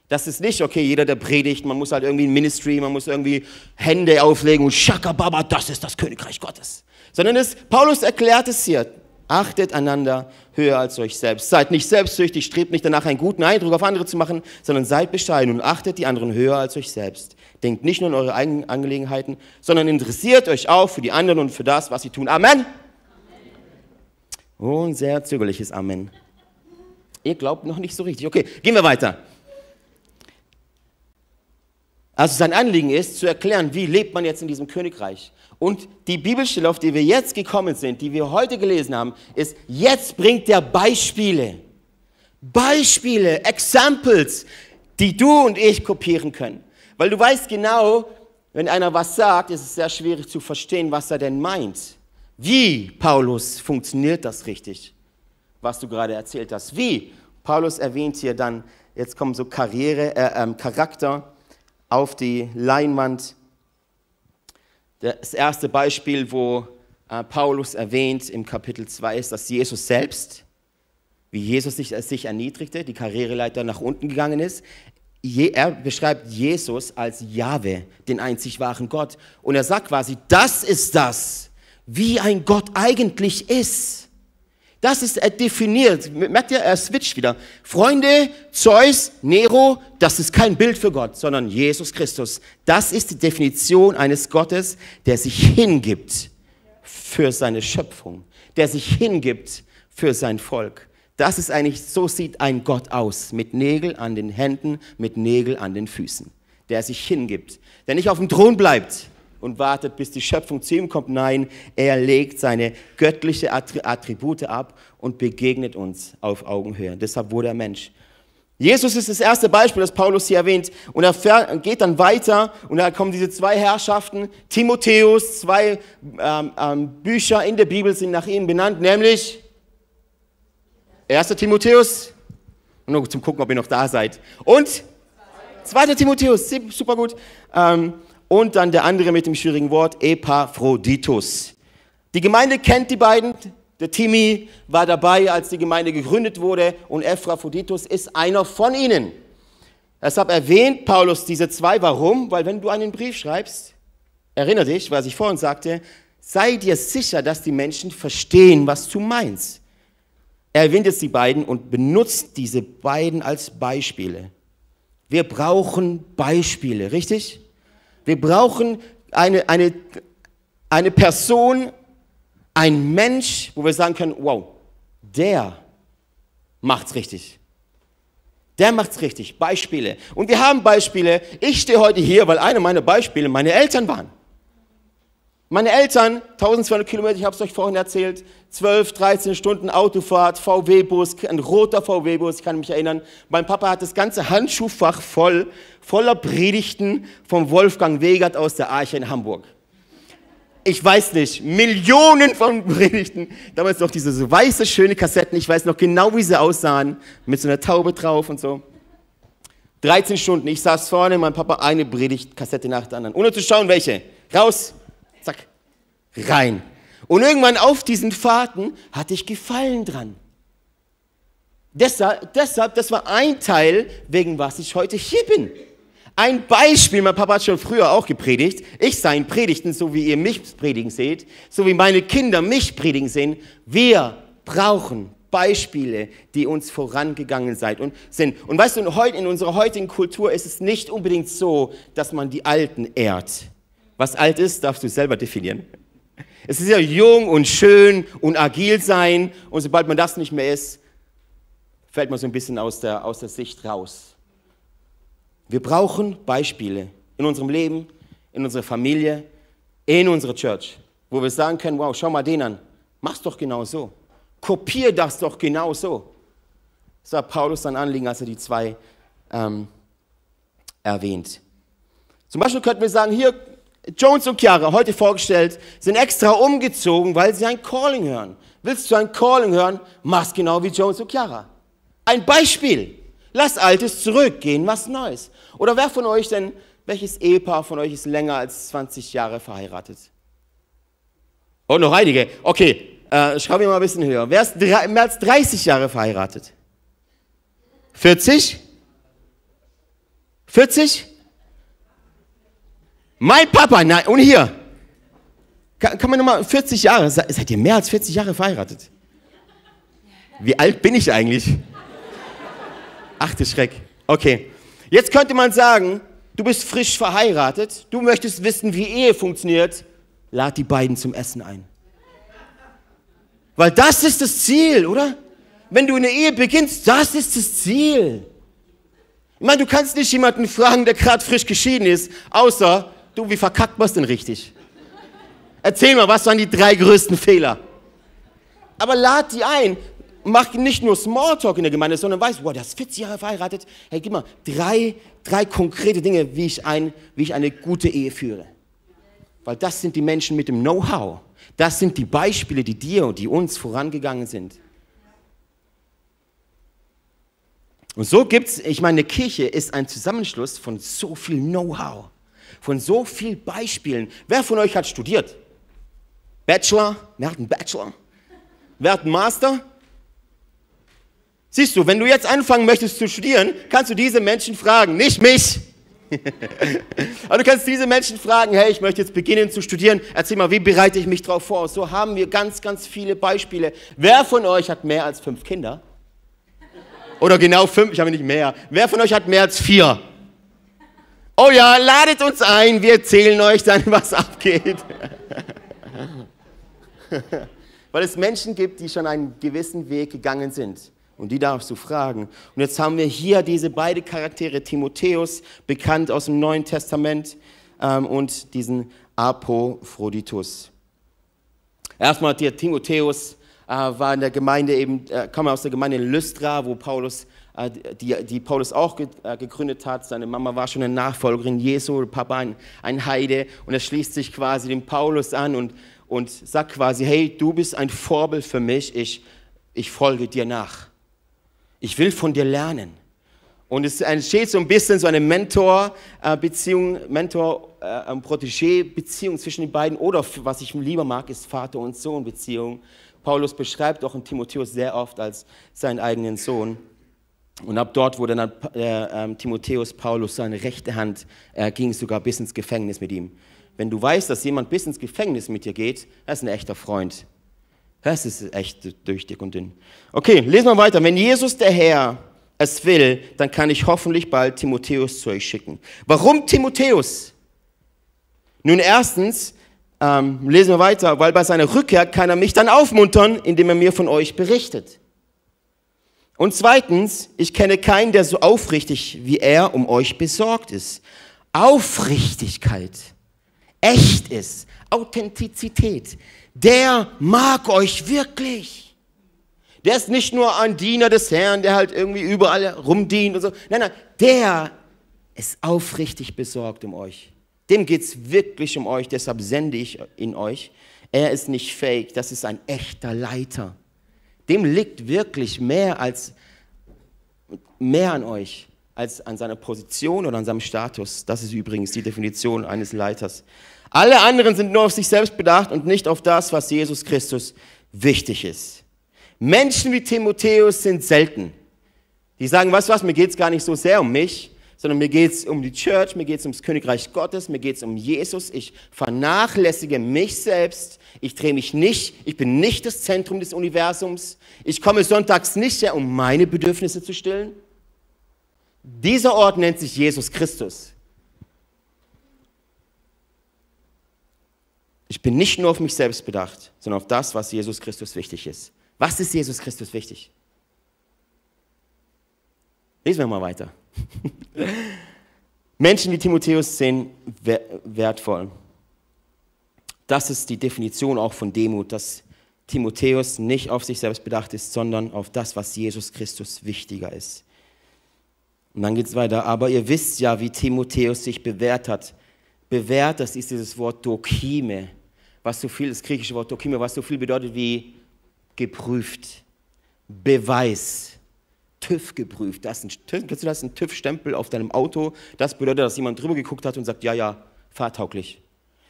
Das ist nicht, okay, jeder, der predigt, man muss halt irgendwie ein Ministry, man muss irgendwie Hände auflegen und Shakababa, das ist das Königreich Gottes. Sondern es, Paulus erklärt es hier. Achtet einander höher als euch selbst. Seid nicht selbstsüchtig, strebt nicht danach, einen guten Eindruck auf andere zu machen, sondern seid bescheiden und achtet die anderen höher als euch selbst. Denkt nicht nur an eure eigenen Angelegenheiten, sondern interessiert euch auch für die anderen und für das, was sie tun. Amen. Oh, ein sehr zögerliches Amen. Ihr glaubt noch nicht so richtig. Okay, gehen wir weiter. Also sein Anliegen ist, zu erklären, wie lebt man jetzt in diesem Königreich. Und die Bibelstelle, auf die wir jetzt gekommen sind, die wir heute gelesen haben, ist, jetzt bringt er Beispiele. Beispiele, Examples, die du und ich kopieren können. Weil du weißt genau, wenn einer was sagt, ist es sehr schwierig zu verstehen, was er denn meint. Wie, Paulus, funktioniert das richtig, was du gerade erzählt hast? Wie? Paulus erwähnt hier dann, jetzt kommen so Karriere, äh, äh, Charakter, auf die Leinwand. Das erste Beispiel, wo äh, Paulus erwähnt im Kapitel 2 ist, dass Jesus selbst, wie Jesus sich, sich erniedrigte, die Karriereleiter nach unten gegangen ist. Er beschreibt Jesus als Jahwe, den einzig wahren Gott. Und er sagt quasi, das ist das, wie ein Gott eigentlich ist. Das ist er definiert. Merkt ihr, er switcht wieder. Freunde, Zeus, Nero, das ist kein Bild für Gott, sondern Jesus Christus. Das ist die Definition eines Gottes, der sich hingibt für seine Schöpfung, der sich hingibt für sein Volk. Das ist eigentlich, so sieht ein Gott aus, mit Nägel an den Händen, mit Nägel an den Füßen, der sich hingibt, der nicht auf dem Thron bleibt, und wartet, bis die Schöpfung zu ihm kommt. Nein, er legt seine göttliche Attribute ab und begegnet uns auf Augenhöhe. Deshalb wurde er Mensch. Jesus ist das erste Beispiel, das Paulus hier erwähnt. Und er geht dann weiter und da kommen diese zwei Herrschaften. Timotheus, zwei ähm, ähm, Bücher in der Bibel sind nach ihm benannt, nämlich 1. Timotheus. Nur zum Gucken, ob ihr noch da seid. Und 2. Timotheus, super gut. Ähm, und dann der andere mit dem schwierigen Wort, Epaphroditus. Die Gemeinde kennt die beiden. Der Timi war dabei, als die Gemeinde gegründet wurde und Epaphroditus ist einer von ihnen. Deshalb erwähnt Paulus diese zwei. Warum? Weil wenn du einen Brief schreibst, erinnere dich, was ich vorhin sagte, sei dir sicher, dass die Menschen verstehen, was du meinst. Er erwähnt jetzt die beiden und benutzt diese beiden als Beispiele. Wir brauchen Beispiele, richtig? Wir brauchen eine, eine, eine Person, ein Mensch, wo wir sagen können, wow, der macht's richtig. Der macht's richtig. Beispiele. Und wir haben Beispiele. Ich stehe heute hier, weil eine meiner Beispiele meine Eltern waren. Meine Eltern, 1200 Kilometer, ich habe es euch vorhin erzählt, 12, 13 Stunden Autofahrt, VW-Bus, ein roter VW-Bus, ich kann mich erinnern. Mein Papa hat das ganze Handschuhfach voll, voller Predigten vom Wolfgang Wegert aus der Arche in Hamburg. Ich weiß nicht, Millionen von Predigten. Damals noch diese so weiße, schöne Kassetten, ich weiß noch genau, wie sie aussahen, mit so einer Taube drauf und so. 13 Stunden, ich saß vorne, mein Papa eine Predigtkassette nach der anderen, ohne zu schauen, welche. Raus, rein. Und irgendwann auf diesen Fahrten hatte ich Gefallen dran. Deshalb, deshalb, das war ein Teil, wegen was ich heute hier bin. Ein Beispiel, mein Papa hat schon früher auch gepredigt. Ich sah ihn Predigten, so wie ihr mich predigen seht, so wie meine Kinder mich predigen sehen. Wir brauchen Beispiele, die uns vorangegangen seid und sind. Und weißt du, in unserer heutigen Kultur ist es nicht unbedingt so, dass man die Alten ehrt. Was alt ist, darfst du selber definieren. Es ist ja jung und schön und agil sein und sobald man das nicht mehr ist, fällt man so ein bisschen aus der, aus der Sicht raus. Wir brauchen Beispiele in unserem Leben, in unserer Familie, in unserer Church, wo wir sagen können, wow, schau mal den an, mach's doch genau so. Kopier das doch genau so. Das war Paulus sein Anliegen, als er die zwei ähm, erwähnt. Zum Beispiel könnten wir sagen, hier, Jones und Chiara, heute vorgestellt, sind extra umgezogen, weil sie ein Calling hören. Willst du ein Calling hören? Mach's genau wie Jones und Chiara. Ein Beispiel. Lass Altes zurückgehen, was Neues. Oder wer von euch denn, welches Ehepaar von euch ist länger als 20 Jahre verheiratet? Oh, noch einige. Okay, äh, schreiben wir mal ein bisschen höher. Wer ist mehr als 30 Jahre verheiratet? 40? 40? Mein Papa, nein, und hier. Kann, kann man nochmal 40 Jahre, seid ihr mehr als 40 Jahre verheiratet? Wie alt bin ich eigentlich? Achte Schreck. Okay. Jetzt könnte man sagen, du bist frisch verheiratet, du möchtest wissen, wie Ehe funktioniert, lad die beiden zum Essen ein. Weil das ist das Ziel, oder? Wenn du eine Ehe beginnst, das ist das Ziel. Ich meine, du kannst nicht jemanden fragen, der gerade frisch geschieden ist, außer Du, wie verkackt man es denn richtig? Erzähl mal, was waren die drei größten Fehler? Aber lad die ein. Mach nicht nur Smalltalk in der Gemeinde, sondern weißt, wow, der ist 40 Jahre verheiratet. Hey, gib mal drei, drei konkrete Dinge, wie ich, ein, wie ich eine gute Ehe führe. Weil das sind die Menschen mit dem Know-how. Das sind die Beispiele, die dir und die uns vorangegangen sind. Und so gibt es, ich meine, eine Kirche ist ein Zusammenschluss von so viel Know-how, von so vielen Beispielen. Wer von euch hat studiert? Bachelor? Wer hat einen Bachelor? Wer hat einen Master? Siehst du, wenn du jetzt anfangen möchtest zu studieren, kannst du diese Menschen fragen, nicht mich. Aber du kannst diese Menschen fragen, hey, ich möchte jetzt beginnen zu studieren. Erzähl mal, wie bereite ich mich darauf vor? So haben wir ganz, ganz viele Beispiele. Wer von euch hat mehr als fünf Kinder? Oder genau fünf, ich habe nicht mehr. Wer von euch hat mehr als vier? Oh ja, ladet uns ein, wir erzählen euch dann, was abgeht. Weil es Menschen gibt, die schon einen gewissen Weg gegangen sind. Und die darfst du fragen. Und jetzt haben wir hier diese beiden Charaktere, Timotheus, bekannt aus dem Neuen Testament, ähm, und diesen Apophroditus. Erstmal der Timotheus äh, war in der Gemeinde eben, äh, kam aus der Gemeinde in Lystra, wo Paulus, die, die, Paulus auch äh, gegründet hat. Seine Mama war schon eine Nachfolgerin Jesu, Papa ein, ein Heide. Und er schließt sich quasi dem Paulus an und, und sagt quasi, hey, du bist ein Vorbild für mich, ich, ich folge dir nach. Ich will von dir lernen. Und es entsteht so ein bisschen so eine Mentor-Beziehung, Mentor-Protégé-Beziehung zwischen den beiden. Oder was ich lieber mag, ist Vater- und Sohn-Beziehung. Paulus beschreibt auch in Timotheus sehr oft als seinen eigenen Sohn. Und ab dort wurde dann äh, äh, Timotheus Paulus seine rechte Hand, er ging sogar bis ins Gefängnis mit ihm. Wenn du weißt, dass jemand bis ins Gefängnis mit dir geht, er ist ein echter Freund. Das ist echt durch dick und dünn. Okay, lesen wir weiter. Wenn Jesus der Herr es will, dann kann ich hoffentlich bald Timotheus zu euch schicken. Warum Timotheus? Nun erstens, ähm, lesen wir weiter, weil bei seiner Rückkehr kann er mich dann aufmuntern, indem er mir von euch berichtet. Und zweitens, ich kenne keinen, der so aufrichtig wie er um euch besorgt ist. Aufrichtigkeit, echt ist, Authentizität der mag euch wirklich. Der ist nicht nur ein Diener des Herrn, der halt irgendwie überall rumdient und so. Nein, nein, der ist aufrichtig besorgt um euch. Dem geht es wirklich um euch, deshalb sende ich in euch. Er ist nicht fake, das ist ein echter Leiter. Dem liegt wirklich mehr als mehr an euch als an seiner Position oder an seinem Status. Das ist übrigens die Definition eines Leiters. Alle anderen sind nur auf sich selbst bedacht und nicht auf das, was Jesus Christus wichtig ist. Menschen wie Timotheus sind selten. Die sagen, was was, mir geht es gar nicht so sehr um mich, sondern mir geht es um die Church, mir geht es ums Königreich Gottes, mir geht es um Jesus. Ich vernachlässige mich selbst. Ich drehe mich nicht, ich bin nicht das Zentrum des Universums. Ich komme sonntags nicht her, um meine Bedürfnisse zu stillen. Dieser Ort nennt sich Jesus Christus. Ich bin nicht nur auf mich selbst bedacht, sondern auf das, was Jesus Christus wichtig ist. Was ist Jesus Christus wichtig? Lesen wir mal weiter. Menschen wie Timotheus sind wertvoll. Das ist die Definition auch von Demut, dass Timotheus nicht auf sich selbst bedacht ist, sondern auf das, was Jesus Christus wichtiger ist. Und dann geht es weiter. Aber ihr wisst ja, wie Timotheus sich bewährt hat. Bewährt, das ist dieses Wort Dokime was so viel, das griechische Wort Dokime, was so viel bedeutet wie geprüft, Beweis, TÜV geprüft. Das ist ein, kennst du das, ein TÜV-Stempel auf deinem Auto? Das bedeutet, dass jemand drüber geguckt hat und sagt, ja, ja, fahrtauglich.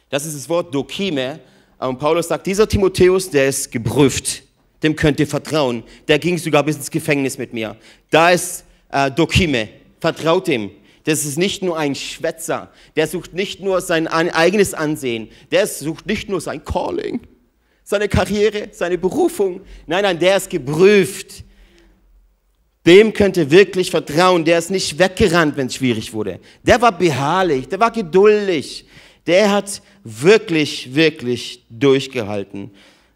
Das ist das Wort Dokime. Und Paulus sagt, dieser Timotheus, der ist geprüft. Dem könnt ihr vertrauen. Der ging sogar bis ins Gefängnis mit mir. Da ist äh, Dokime. Vertraut ihm. Das ist nicht nur ein Schwätzer. Der sucht nicht nur sein eigenes Ansehen. Der sucht nicht nur sein Calling, seine Karriere, seine Berufung. Nein, nein, der ist geprüft. Dem könnt ihr wirklich vertrauen. Der ist nicht weggerannt, wenn es schwierig wurde. Der war beharrlich, der war geduldig. Der hat wirklich, wirklich durchgehalten.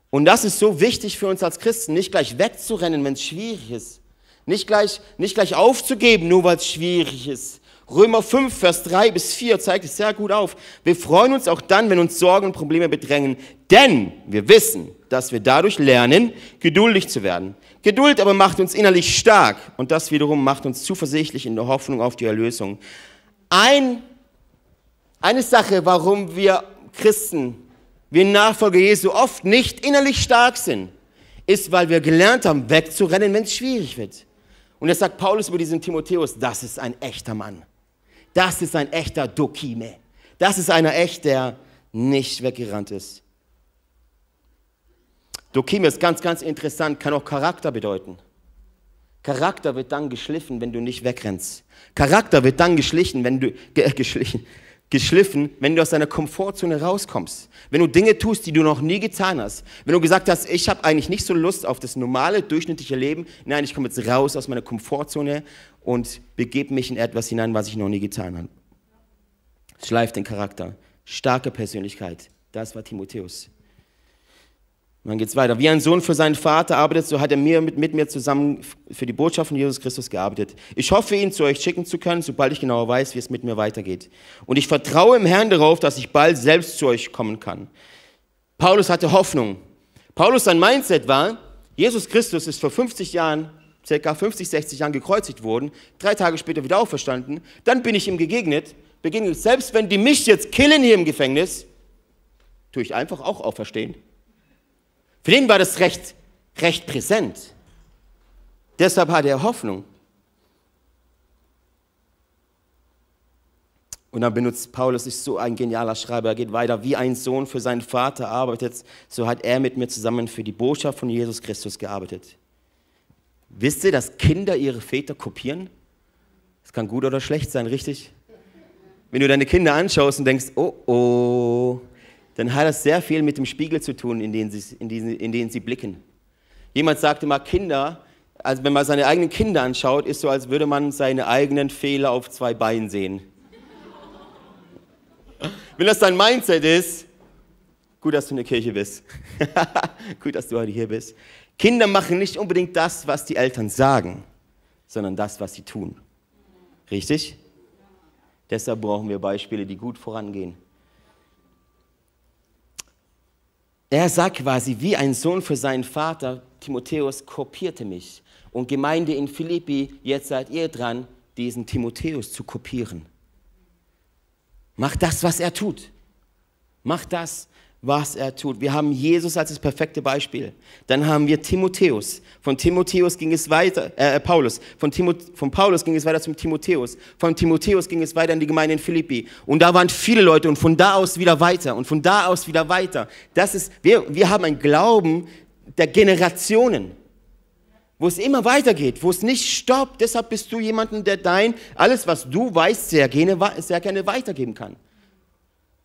Und das ist so wichtig für uns als Christen, nicht gleich wegzurennen, wenn es schwierig ist. Nicht gleich, nicht gleich aufzugeben, nur weil es schwierig ist. Römer 5, Vers 3 bis 4 zeigt es sehr gut auf. Wir freuen uns auch dann, wenn uns Sorgen und Probleme bedrängen, denn wir wissen, dass wir dadurch lernen, geduldig zu werden. Geduld aber macht uns innerlich stark und das wiederum macht uns zuversichtlich in der Hoffnung auf die Erlösung. Ein, eine Sache, warum wir Christen, wir Nachfolger Jesu oft nicht innerlich stark sind, ist, weil wir gelernt haben, wegzurennen, wenn es schwierig wird. Und jetzt sagt Paulus über diesen Timotheus, das ist ein echter Mann. Das ist ein echter Dokime. Das ist einer echt, der nicht weggerannt ist. Dokime ist ganz, ganz interessant, kann auch Charakter bedeuten. Charakter wird dann geschliffen, wenn du nicht wegrennst. Charakter wird dann geschlichen, wenn du, äh, geschlichen, geschliffen, wenn du aus deiner Komfortzone rauskommst. Wenn du Dinge tust, die du noch nie getan hast. Wenn du gesagt hast, ich habe eigentlich nicht so Lust auf das normale, durchschnittliche Leben. Nein, ich komme jetzt raus aus meiner Komfortzone und begebe mich in etwas hinein, was ich noch nie getan habe. Schleift den Charakter. Starke Persönlichkeit. Das war Timotheus. Dann geht es weiter. Wie ein Sohn für seinen Vater arbeitet, so hat er mir, mit, mit mir zusammen für die Botschaft von Jesus Christus gearbeitet. Ich hoffe, ihn zu euch schicken zu können, sobald ich genauer weiß, wie es mit mir weitergeht. Und ich vertraue im Herrn darauf, dass ich bald selbst zu euch kommen kann. Paulus hatte Hoffnung. Paulus, sein Mindset war, Jesus Christus ist vor 50 Jahren, circa 50, 60 Jahren gekreuzigt worden, drei Tage später wieder auferstanden. Dann bin ich ihm gegegnet, begegnet, selbst wenn die mich jetzt killen hier im Gefängnis, tue ich einfach auch auferstehen. Für den war das recht, recht präsent. Deshalb hatte er Hoffnung. Und dann benutzt Paulus, ist so ein genialer Schreiber, er geht weiter, wie ein Sohn für seinen Vater arbeitet, so hat er mit mir zusammen für die Botschaft von Jesus Christus gearbeitet. Wisst ihr, dass Kinder ihre Väter kopieren? Das kann gut oder schlecht sein, richtig? Wenn du deine Kinder anschaust und denkst, oh oh, dann hat das sehr viel mit dem Spiegel zu tun, in den sie, in den, in den sie blicken. Jemand sagte mal, Kinder, also wenn man seine eigenen Kinder anschaut, ist so, als würde man seine eigenen Fehler auf zwei Beinen sehen. wenn das dein Mindset ist, gut, dass du in der Kirche bist. gut, dass du heute hier bist. Kinder machen nicht unbedingt das, was die Eltern sagen, sondern das, was sie tun. Richtig? Deshalb brauchen wir Beispiele, die gut vorangehen. Er sagt quasi, wie ein Sohn für seinen Vater, Timotheus kopierte mich. Und Gemeinde in Philippi, jetzt seid ihr dran, diesen Timotheus zu kopieren. Macht das, was er tut. Macht das, was er tut. Wir haben Jesus als das perfekte Beispiel. Dann haben wir Timotheus. Von Timotheus ging es weiter, äh, äh, Paulus. Von, von Paulus ging es weiter zum Timotheus. Von Timotheus ging es weiter in die Gemeinde in Philippi. Und da waren viele Leute und von da aus wieder weiter und von da aus wieder weiter. Das ist, wir, wir haben einen Glauben der Generationen wo es immer weitergeht, wo es nicht stoppt. Deshalb bist du jemanden, der dein, alles was du weißt, sehr gerne, sehr gerne weitergeben kann.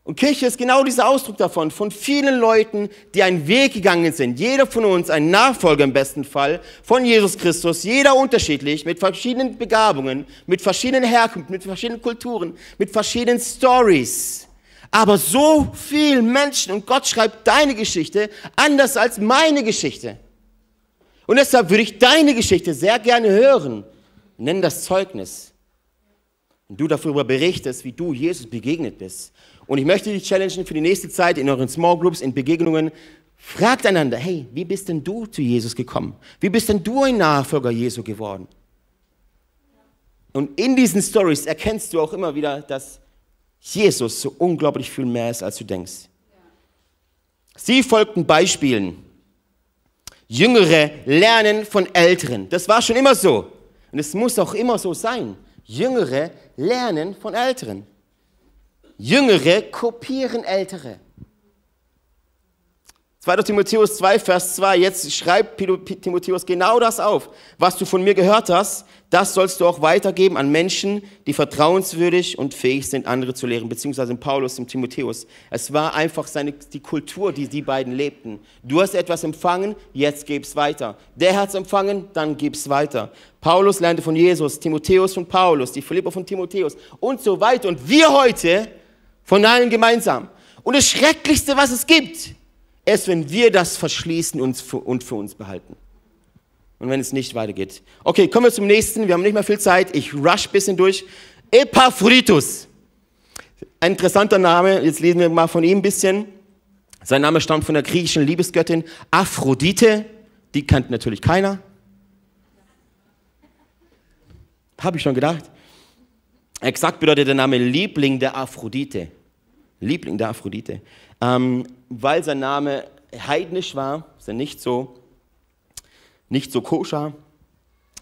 Und Kirche ist genau dieser Ausdruck davon, von vielen Leuten, die einen Weg gegangen sind. Jeder von uns ein Nachfolger im besten Fall von Jesus Christus, jeder unterschiedlich, mit verschiedenen Begabungen, mit verschiedenen Herkünften, mit verschiedenen Kulturen, mit verschiedenen Stories. Aber so viel Menschen und Gott schreibt deine Geschichte anders als meine Geschichte. Und deshalb würde ich deine Geschichte sehr gerne hören. Nenn das Zeugnis. Und du darüber berichtest, wie du Jesus begegnet bist und ich möchte dich challengen für die nächste Zeit in euren Small Groups, in Begegnungen. Fragt einander, hey, wie bist denn du zu Jesus gekommen? Wie bist denn du ein Nachfolger Jesu geworden? Und in diesen Stories erkennst du auch immer wieder, dass Jesus so unglaublich viel mehr ist, als du denkst. Sie folgten Beispielen. Jüngere lernen von Älteren. Das war schon immer so. Und es muss auch immer so sein. Jüngere lernen von Älteren. Jüngere kopieren Ältere. 2. Timotheus 2, Vers 2, jetzt schreibt Timotheus genau das auf. Was du von mir gehört hast, das sollst du auch weitergeben an Menschen, die vertrauenswürdig und fähig sind, andere zu lehren, beziehungsweise Paulus und Timotheus. Es war einfach seine, die Kultur, die die beiden lebten. Du hast etwas empfangen, jetzt gib's weiter. Der hat's empfangen, dann gib's weiter. Paulus lernte von Jesus, Timotheus von Paulus, die Philipper von Timotheus und so weiter. Und wir heute von allen gemeinsam. Und das Schrecklichste, was es gibt, ist, wenn wir das verschließen und für uns behalten. Und wenn es nicht weitergeht. Okay, kommen wir zum nächsten. Wir haben nicht mehr viel Zeit. Ich rush ein bisschen durch. Epaphroditus. Ein interessanter Name. Jetzt lesen wir mal von ihm ein bisschen. Sein Name stammt von der griechischen Liebesgöttin Aphrodite. Die kennt natürlich keiner. Habe ich schon gedacht. Exakt bedeutet der Name Liebling der Aphrodite. Liebling der Aphrodite. Ähm, weil sein Name heidnisch war, ist er nicht so, nicht so koscher.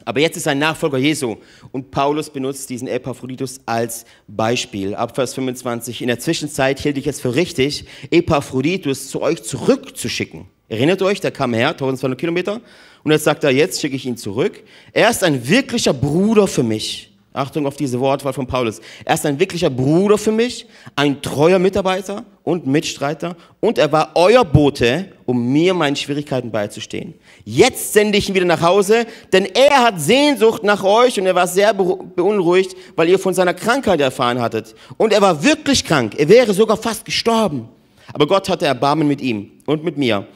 Aber jetzt ist ein Nachfolger Jesu und Paulus benutzt diesen Epaphroditus als Beispiel. Ab Vers 25. In der Zwischenzeit hielt ich es für richtig, Epaphroditus zu euch zurückzuschicken. Erinnert euch, der kam her, 1200 Kilometer, und jetzt sagt er, jetzt schicke ich ihn zurück. Er ist ein wirklicher Bruder für mich. Achtung auf diese Wortwahl von Paulus. Er ist ein wirklicher Bruder für mich, ein treuer Mitarbeiter und Mitstreiter und er war euer Bote, um mir meinen Schwierigkeiten beizustehen. Jetzt sende ich ihn wieder nach Hause, denn er hat Sehnsucht nach euch und er war sehr beunruhigt, weil ihr von seiner Krankheit erfahren hattet. Und er war wirklich krank, er wäre sogar fast gestorben. Aber Gott hatte Erbarmen mit ihm und mit mir,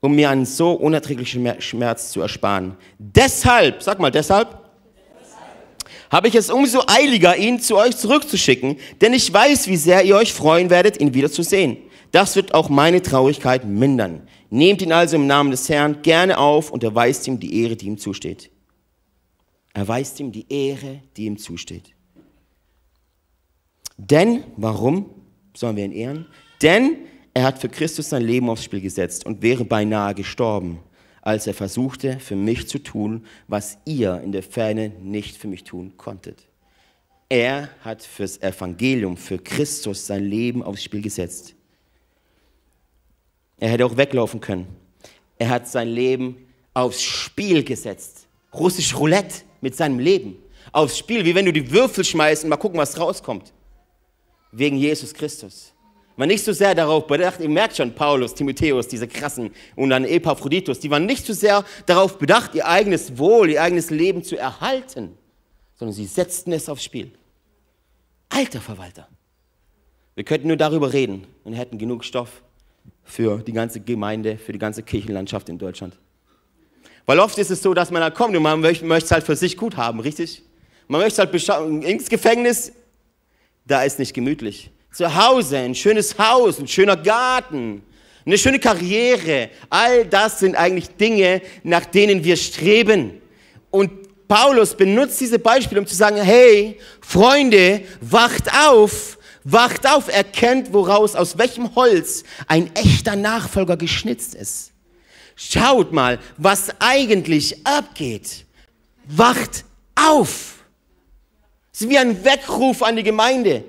um mir einen so unerträglichen Schmerz zu ersparen. Deshalb, sag mal, deshalb habe ich es umso eiliger, ihn zu euch zurückzuschicken, denn ich weiß, wie sehr ihr euch freuen werdet, ihn wiederzusehen. Das wird auch meine Traurigkeit mindern. Nehmt ihn also im Namen des Herrn gerne auf und erweist ihm die Ehre, die ihm zusteht. Erweist ihm die Ehre, die ihm zusteht. Denn, warum sollen wir ihn ehren? Denn er hat für Christus sein Leben aufs Spiel gesetzt und wäre beinahe gestorben als er versuchte, für mich zu tun, was ihr in der Ferne nicht für mich tun konntet. Er hat fürs Evangelium, für Christus sein Leben aufs Spiel gesetzt. Er hätte auch weglaufen können. Er hat sein Leben aufs Spiel gesetzt. Russisch Roulette mit seinem Leben. Aufs Spiel, wie wenn du die Würfel schmeißt und mal gucken, was rauskommt. Wegen Jesus Christus war nicht so sehr darauf bedacht, ihr merkt schon, Paulus, Timotheus, diese krassen und dann Epaphroditus, die waren nicht so sehr darauf bedacht, ihr eigenes Wohl, ihr eigenes Leben zu erhalten, sondern sie setzten es aufs Spiel. Alter Verwalter. Wir könnten nur darüber reden und hätten genug Stoff für die ganze Gemeinde, für die ganze Kirchenlandschaft in Deutschland. Weil oft ist es so, dass man da kommt und man möchte es halt für sich gut haben, richtig? Man möchte halt ins Gefängnis, da ist nicht gemütlich zu Hause, ein schönes Haus, ein schöner Garten, eine schöne Karriere. All das sind eigentlich Dinge, nach denen wir streben. Und Paulus benutzt diese Beispiele, um zu sagen, hey, Freunde, wacht auf, wacht auf, erkennt, woraus, aus welchem Holz ein echter Nachfolger geschnitzt ist. Schaut mal, was eigentlich abgeht. Wacht auf. Es ist wie ein Weckruf an die Gemeinde.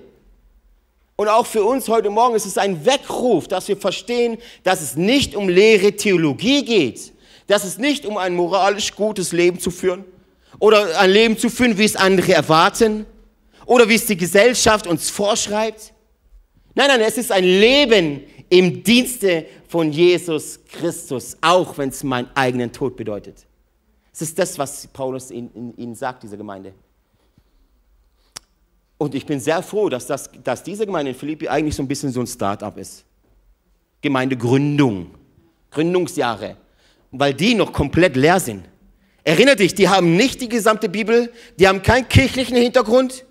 Und auch für uns heute Morgen ist es ein Weckruf, dass wir verstehen, dass es nicht um leere Theologie geht, dass es nicht um ein moralisch gutes Leben zu führen oder ein Leben zu führen, wie es andere erwarten oder wie es die Gesellschaft uns vorschreibt. Nein, nein, es ist ein Leben im Dienste von Jesus Christus, auch wenn es meinen eigenen Tod bedeutet. Es ist das, was Paulus ihnen, ihnen sagt, dieser Gemeinde. Und ich bin sehr froh, dass, das, dass diese Gemeinde in Philippi eigentlich so ein bisschen so ein Start-up ist. Gemeindegründung, Gründungsjahre, weil die noch komplett leer sind. Erinner dich, die haben nicht die gesamte Bibel, die haben keinen kirchlichen Hintergrund.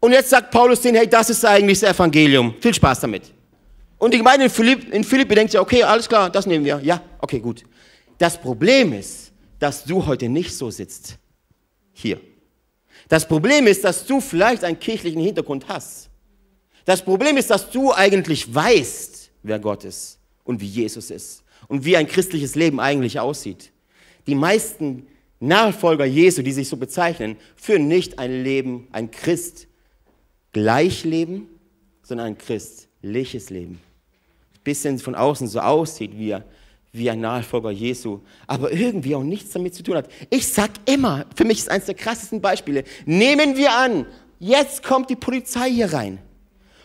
Und jetzt sagt Paulus denen, hey, das ist eigentlich das Evangelium. Viel Spaß damit. Und die Gemeinde in Philippi, in Philippi denkt ja, okay, alles klar, das nehmen wir. Ja, okay, gut. Das Problem ist, dass du heute nicht so sitzt. Hier. Das Problem ist, dass du vielleicht einen kirchlichen Hintergrund hast. Das Problem ist, dass du eigentlich weißt, wer Gott ist und wie Jesus ist und wie ein christliches Leben eigentlich aussieht. Die meisten Nachfolger Jesu, die sich so bezeichnen, führen nicht ein Leben, ein Christ Gleichleben, sondern ein christliches Leben. Ein bisschen von außen so aussieht wie wie ein Nachfolger Jesu, aber irgendwie auch nichts damit zu tun hat. Ich sag immer, für mich ist eines der krassesten Beispiele, nehmen wir an, jetzt kommt die Polizei hier rein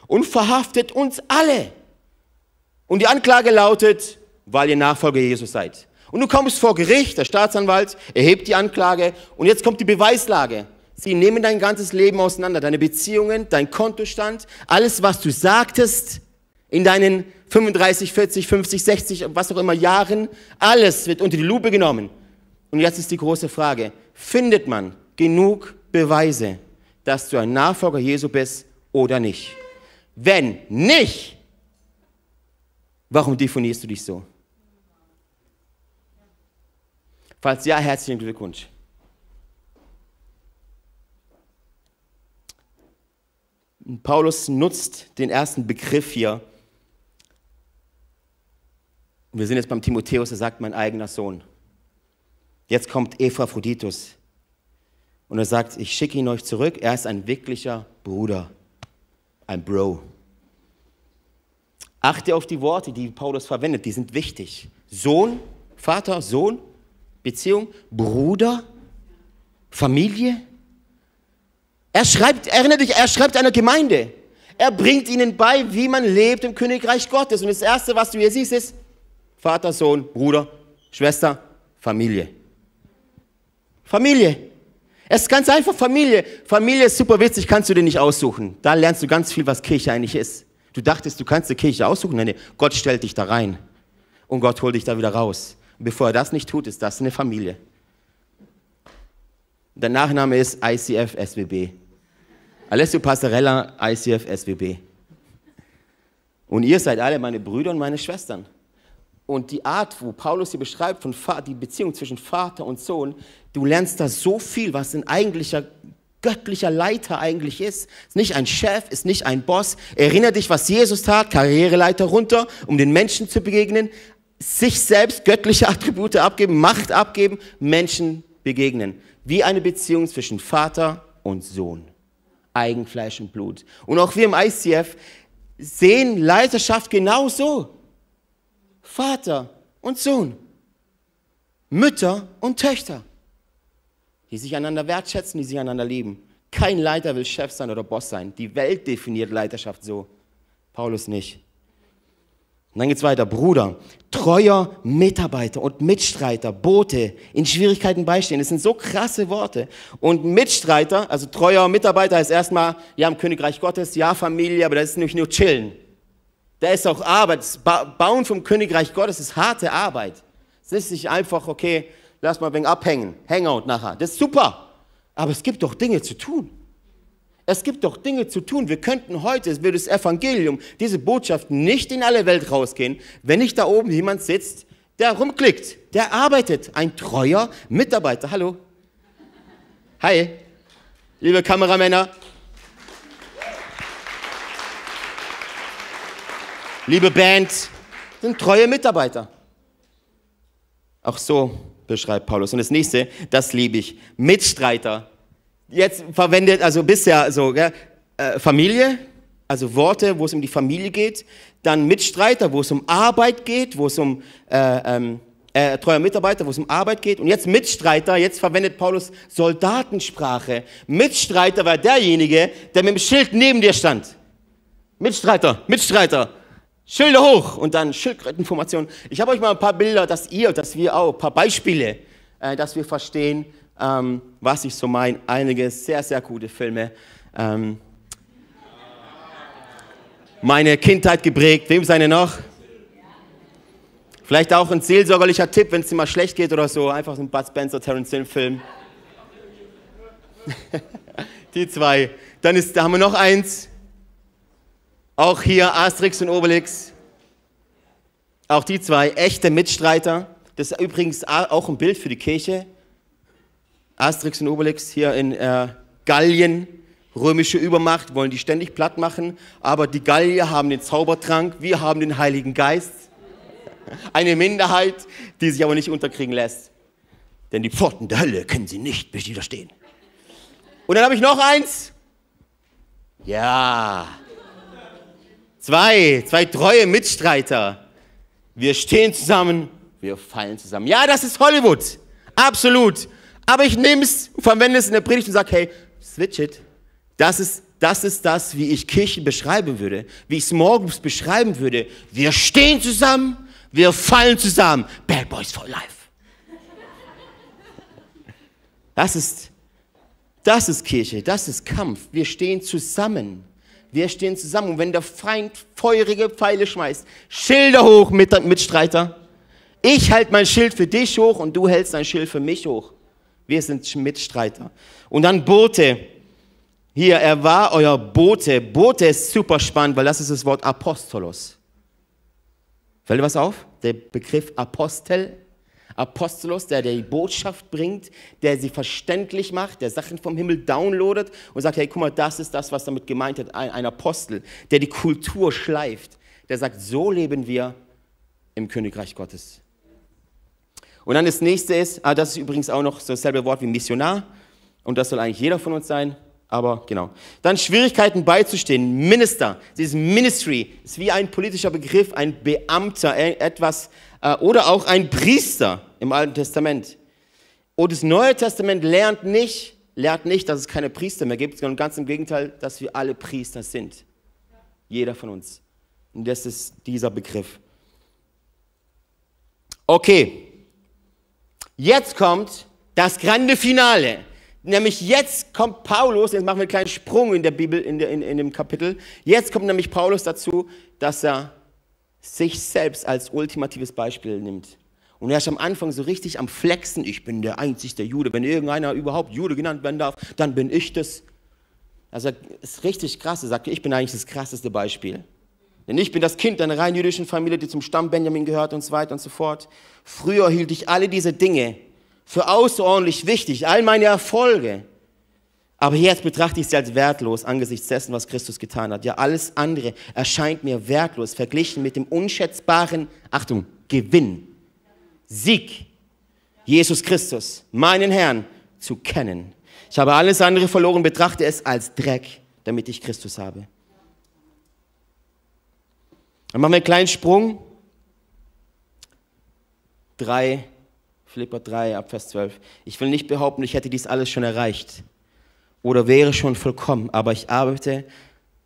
und verhaftet uns alle. Und die Anklage lautet, weil ihr Nachfolger Jesus seid. Und du kommst vor Gericht, der Staatsanwalt erhebt die Anklage und jetzt kommt die Beweislage. Sie nehmen dein ganzes Leben auseinander, deine Beziehungen, dein Kontostand, alles, was du sagtest in deinen 35, 40, 50, 60, was auch immer Jahren, alles wird unter die Lupe genommen. Und jetzt ist die große Frage, findet man genug Beweise, dass du ein Nachfolger Jesu bist oder nicht? Wenn nicht, warum definierst du dich so? Falls ja, herzlichen Glückwunsch. Paulus nutzt den ersten Begriff hier, und wir sind jetzt beim Timotheus, der sagt, mein eigener Sohn. Jetzt kommt Epaphroditus und er sagt, ich schicke ihn euch zurück. Er ist ein wirklicher Bruder, ein Bro. Achte auf die Worte, die Paulus verwendet, die sind wichtig. Sohn, Vater, Sohn, Beziehung, Bruder, Familie. Er schreibt, erinnere dich, er schreibt einer Gemeinde. Er bringt ihnen bei, wie man lebt im Königreich Gottes. Und das Erste, was du hier siehst, ist Vater, Sohn, Bruder, Schwester, Familie. Familie. Es ist ganz einfach Familie. Familie ist super witzig, kannst du dir nicht aussuchen. Da lernst du ganz viel, was Kirche eigentlich ist. Du dachtest, du kannst die Kirche aussuchen. Nein, Gott stellt dich da rein. Und Gott holt dich da wieder raus. Und bevor er das nicht tut, ist das eine Familie. Der Nachname ist ICF SWB. Alessio Passarella, ICF SWB. Und ihr seid alle meine Brüder und meine Schwestern. Und die Art, wo Paulus hier beschreibt, von die Beziehung zwischen Vater und Sohn, du lernst da so viel, was ein eigentlicher göttlicher Leiter eigentlich ist. Ist nicht ein Chef, ist nicht ein Boss. Erinnere dich, was Jesus tat, Karriereleiter runter, um den Menschen zu begegnen, sich selbst göttliche Attribute abgeben, Macht abgeben, Menschen begegnen. Wie eine Beziehung zwischen Vater und Sohn. Eigenfleisch und Blut. Und auch wir im ICF sehen Leiterschaft genauso. Vater und Sohn. Mütter und Töchter die sich einander wertschätzen, die sich einander lieben. Kein Leiter will Chef sein oder Boss sein. Die Welt definiert Leiterschaft so. Paulus nicht. Und dann geht es weiter. Bruder, treuer Mitarbeiter und Mitstreiter, Bote, in Schwierigkeiten beistehen. Das sind so krasse Worte. Und Mitstreiter, also treuer Mitarbeiter heißt erstmal, ja, im Königreich Gottes, ja, Familie, aber das ist nicht nur chillen. Da ist auch Arbeit. Das Bauen vom Königreich Gottes ist harte Arbeit. Es ist nicht einfach, okay, lass mal ein wenig abhängen, Hangout nachher. Das ist super. Aber es gibt doch Dinge zu tun. Es gibt doch Dinge zu tun. Wir könnten heute, es wird das Evangelium, diese Botschaft nicht in alle Welt rausgehen, wenn nicht da oben jemand sitzt, der rumklickt, der arbeitet, ein treuer Mitarbeiter. Hallo. Hi, liebe Kameramänner. Liebe Band, sind treue Mitarbeiter. Auch so beschreibt Paulus. Und das nächste, das liebe ich, Mitstreiter. Jetzt verwendet, also bisher so, gell, äh, Familie, also Worte, wo es um die Familie geht, dann Mitstreiter, wo es um Arbeit geht, wo es um äh, ähm, äh, treuer Mitarbeiter, wo es um Arbeit geht. Und jetzt Mitstreiter, jetzt verwendet Paulus Soldatensprache. Mitstreiter war derjenige, der mit dem Schild neben dir stand. Mitstreiter, Mitstreiter. Schilder hoch und dann Schildkrötenformation. Ich habe euch mal ein paar Bilder, dass ihr, dass wir auch, ein paar Beispiele, äh, dass wir verstehen, ähm, was ich so meine. Einige sehr, sehr gute Filme. Ähm, meine Kindheit geprägt. Wem seine noch? Vielleicht auch ein seelsorgerlicher Tipp, wenn es dir mal schlecht geht oder so. Einfach so ein Bud Spencer, Terence Hill Film. Die zwei. Dann ist, da haben wir noch eins. Auch hier Asterix und Obelix. Auch die zwei echte Mitstreiter. Das ist übrigens auch ein Bild für die Kirche. Asterix und Obelix hier in äh, Gallien, römische Übermacht, wollen die ständig platt machen. Aber die Gallier haben den Zaubertrank, wir haben den Heiligen Geist. Eine Minderheit, die sich aber nicht unterkriegen lässt. Denn die Pforten der Hölle können sie nicht widerstehen. Und dann habe ich noch eins. Ja, Zwei, zwei treue Mitstreiter. Wir stehen zusammen, wir fallen zusammen. Ja, das ist Hollywood. Absolut. Aber ich nehme es, verwende es in der Predigt und sage, hey, switch it. Das ist, das ist das, wie ich Kirche beschreiben würde, wie ich Small Groups beschreiben würde. Wir stehen zusammen, wir fallen zusammen. Bad Boys for Life. Das ist, das ist Kirche, das ist Kampf. Wir stehen zusammen. Wir stehen zusammen und wenn der Feind feurige Pfeile schmeißt, Schilder hoch, mit, Mitstreiter. Ich halte mein Schild für dich hoch und du hältst dein Schild für mich hoch. Wir sind Mitstreiter. Und dann Bote. Hier, er war euer Bote. Bote ist super spannend, weil das ist das Wort Apostolos. Fällt dir was auf? Der Begriff Apostel Apostolos, der die Botschaft bringt, der sie verständlich macht, der Sachen vom Himmel downloadet und sagt, hey, guck mal, das ist das, was damit gemeint hat, ein, Apostel, der die Kultur schleift, der sagt, so leben wir im Königreich Gottes. Und dann das nächste ist, ah, das ist übrigens auch noch so dasselbe Wort wie Missionar. Und das soll eigentlich jeder von uns sein. Aber genau. Dann Schwierigkeiten beizustehen. Minister. Dieses Ministry ist wie ein politischer Begriff, ein Beamter, äh, etwas, oder auch ein Priester im Alten Testament. Und das Neue Testament lernt nicht, lernt nicht, dass es keine Priester mehr gibt, sondern ganz im Gegenteil, dass wir alle Priester sind. Jeder von uns. Und das ist dieser Begriff. Okay, jetzt kommt das grande Finale. Nämlich jetzt kommt Paulus, jetzt machen wir einen kleinen Sprung in der Bibel, in, der, in, in dem Kapitel. Jetzt kommt nämlich Paulus dazu, dass er sich selbst als ultimatives Beispiel nimmt. Und er ist am Anfang so richtig am Flexen, ich bin der einzigste Jude. Wenn irgendeiner überhaupt Jude genannt werden darf, dann bin ich das. Also ist richtig krass. Er sagt, ich bin eigentlich das krasseste Beispiel. Denn ich bin das Kind einer rein jüdischen Familie, die zum Stamm Benjamin gehört und so weiter und so fort. Früher hielt ich alle diese Dinge für außerordentlich wichtig, all meine Erfolge. Aber jetzt betrachte ich sie als wertlos angesichts dessen, was Christus getan hat. Ja, alles andere erscheint mir wertlos verglichen mit dem unschätzbaren, Achtung, Gewinn, Sieg, Jesus Christus, meinen Herrn, zu kennen. Ich habe alles andere verloren, betrachte es als Dreck, damit ich Christus habe. Dann machen wir einen kleinen Sprung. 3, Philippa 3, ab Vers 12. Ich will nicht behaupten, ich hätte dies alles schon erreicht oder wäre schon vollkommen, aber ich arbeite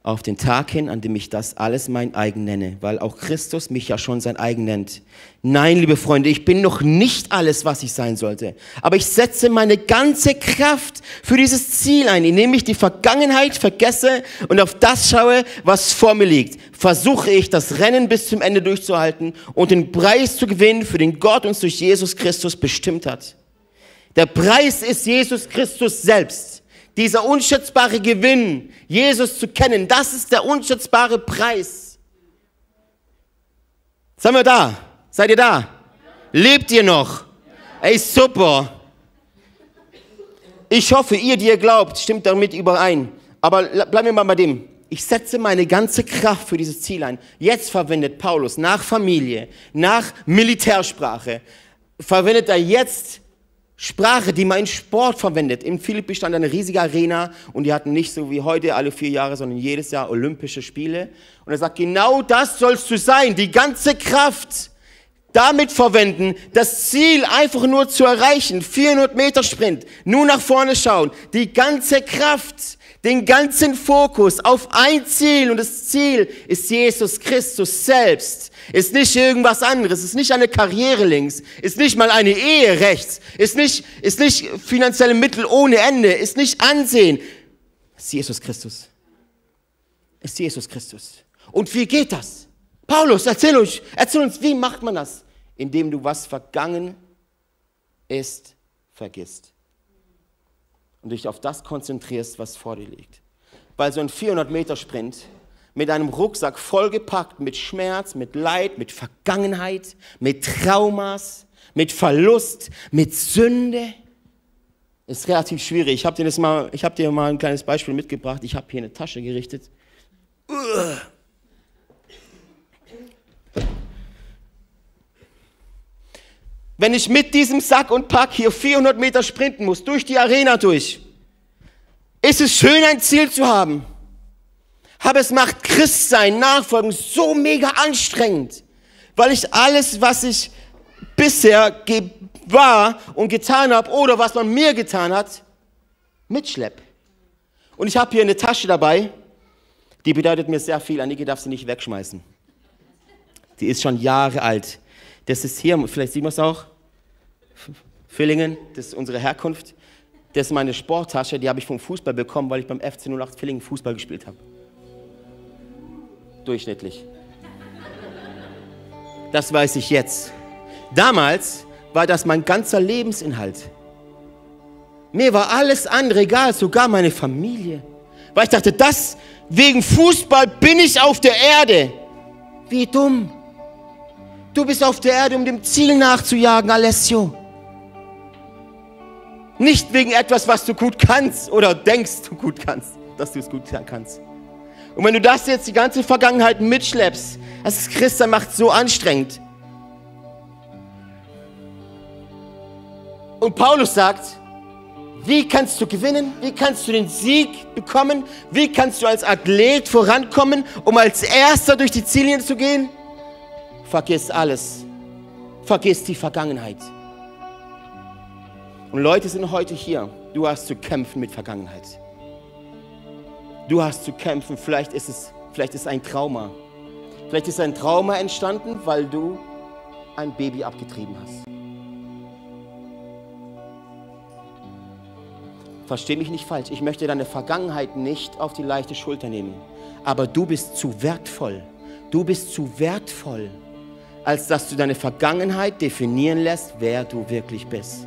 auf den Tag hin, an dem ich das alles mein eigen nenne, weil auch Christus mich ja schon sein eigen nennt. Nein, liebe Freunde, ich bin noch nicht alles, was ich sein sollte, aber ich setze meine ganze Kraft für dieses Ziel ein, indem ich die Vergangenheit vergesse und auf das schaue, was vor mir liegt. Versuche ich, das Rennen bis zum Ende durchzuhalten und den Preis zu gewinnen, für den Gott uns durch Jesus Christus bestimmt hat. Der Preis ist Jesus Christus selbst. Dieser unschätzbare Gewinn, Jesus zu kennen, das ist der unschätzbare Preis. Sind wir da? Seid ihr da? Lebt ihr noch? Ey, super. Ich hoffe, ihr, die ihr glaubt, stimmt damit überein. Aber bleiben wir mal bei dem. Ich setze meine ganze Kraft für dieses Ziel ein. Jetzt verwendet Paulus nach Familie, nach Militärsprache, verwendet er jetzt Sprache, die man in Sport verwendet. In Philippi stand eine riesige Arena und die hatten nicht so wie heute alle vier Jahre, sondern jedes Jahr Olympische Spiele. Und er sagt, genau das sollst du sein, die ganze Kraft damit verwenden, das Ziel einfach nur zu erreichen. 400 Meter Sprint, nur nach vorne schauen, die ganze Kraft, den ganzen Fokus auf ein Ziel und das Ziel ist Jesus Christus selbst. Ist nicht irgendwas anderes, ist nicht eine Karriere links, ist nicht mal eine Ehe rechts, ist nicht, ist nicht finanzielle Mittel ohne Ende, ist nicht Ansehen. Ist Jesus Christus. Ist Jesus Christus. Und wie geht das? Paulus, erzähl uns, erzähl uns, wie macht man das? Indem du was vergangen ist, vergisst. Und dich auf das konzentrierst, was vor dir liegt. Weil so ein 400 Meter Sprint mit einem Rucksack vollgepackt mit Schmerz, mit Leid, mit Vergangenheit, mit Traumas, mit Verlust, mit Sünde. Ist relativ schwierig. Ich habe dir, das mal, hab dir mal ein kleines Beispiel mitgebracht. Ich habe hier eine Tasche gerichtet. Wenn ich mit diesem Sack und Pack hier 400 Meter sprinten muss, durch die Arena durch, ist es schön, ein Ziel zu haben. Aber es macht Christsein, Nachfolgen so mega anstrengend, weil ich alles, was ich bisher war und getan habe oder was man mir getan hat, mitschlepp. Und ich habe hier eine Tasche dabei, die bedeutet mir sehr viel. Anike darf sie nicht wegschmeißen. Die ist schon Jahre alt. Das ist hier, vielleicht sieht man es auch, Villingen, das ist unsere Herkunft. Das ist meine Sporttasche, die habe ich vom Fußball bekommen, weil ich beim FC 08 Villingen Fußball gespielt habe durchschnittlich. Das weiß ich jetzt. Damals war das mein ganzer Lebensinhalt. Mir war alles andere egal, sogar meine Familie. Weil ich dachte, das wegen Fußball bin ich auf der Erde. Wie dumm. Du bist auf der Erde, um dem Ziel nachzujagen, Alessio. Nicht wegen etwas, was du gut kannst oder denkst, du gut kannst, dass du es gut kannst. Und wenn du das jetzt die ganze Vergangenheit mitschleppst, das ist Christen macht so anstrengend. Und Paulus sagt, wie kannst du gewinnen? Wie kannst du den Sieg bekommen? Wie kannst du als Athlet vorankommen, um als Erster durch die Ziellinie zu gehen? Vergiss alles. Vergiss die Vergangenheit. Und Leute sind heute hier. Du hast zu kämpfen mit Vergangenheit. Du hast zu kämpfen. Vielleicht ist es, vielleicht ist ein Trauma. Vielleicht ist ein Trauma entstanden, weil du ein Baby abgetrieben hast. Versteh mich nicht falsch. Ich möchte deine Vergangenheit nicht auf die leichte Schulter nehmen. Aber du bist zu wertvoll. Du bist zu wertvoll, als dass du deine Vergangenheit definieren lässt, wer du wirklich bist.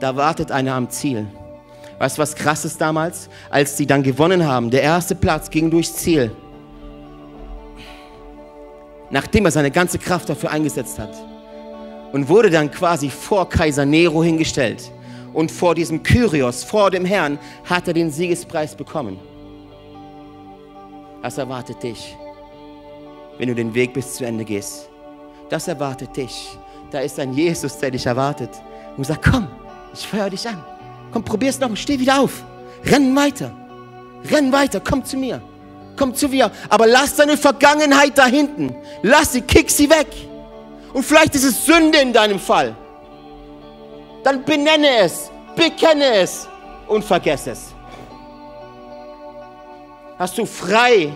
Da wartet einer am Ziel. Weißt du, was krass ist damals? Als sie dann gewonnen haben, der erste Platz ging durchs Ziel. Nachdem er seine ganze Kraft dafür eingesetzt hat. Und wurde dann quasi vor Kaiser Nero hingestellt und vor diesem Kyrios, vor dem Herrn, hat er den Siegespreis bekommen. Das erwartet dich, wenn du den Weg bis zu Ende gehst. Das erwartet dich. Da ist ein Jesus, der dich erwartet und sagt, komm, ich feuer dich an. Komm, probier's noch, steh wieder auf. Renn weiter. Renn weiter, komm zu mir. Komm zu mir. Aber lass deine Vergangenheit da hinten. Lass sie, kick sie weg. Und vielleicht ist es Sünde in deinem Fall dann benenne es, bekenne es und vergesse es. Hast du frei,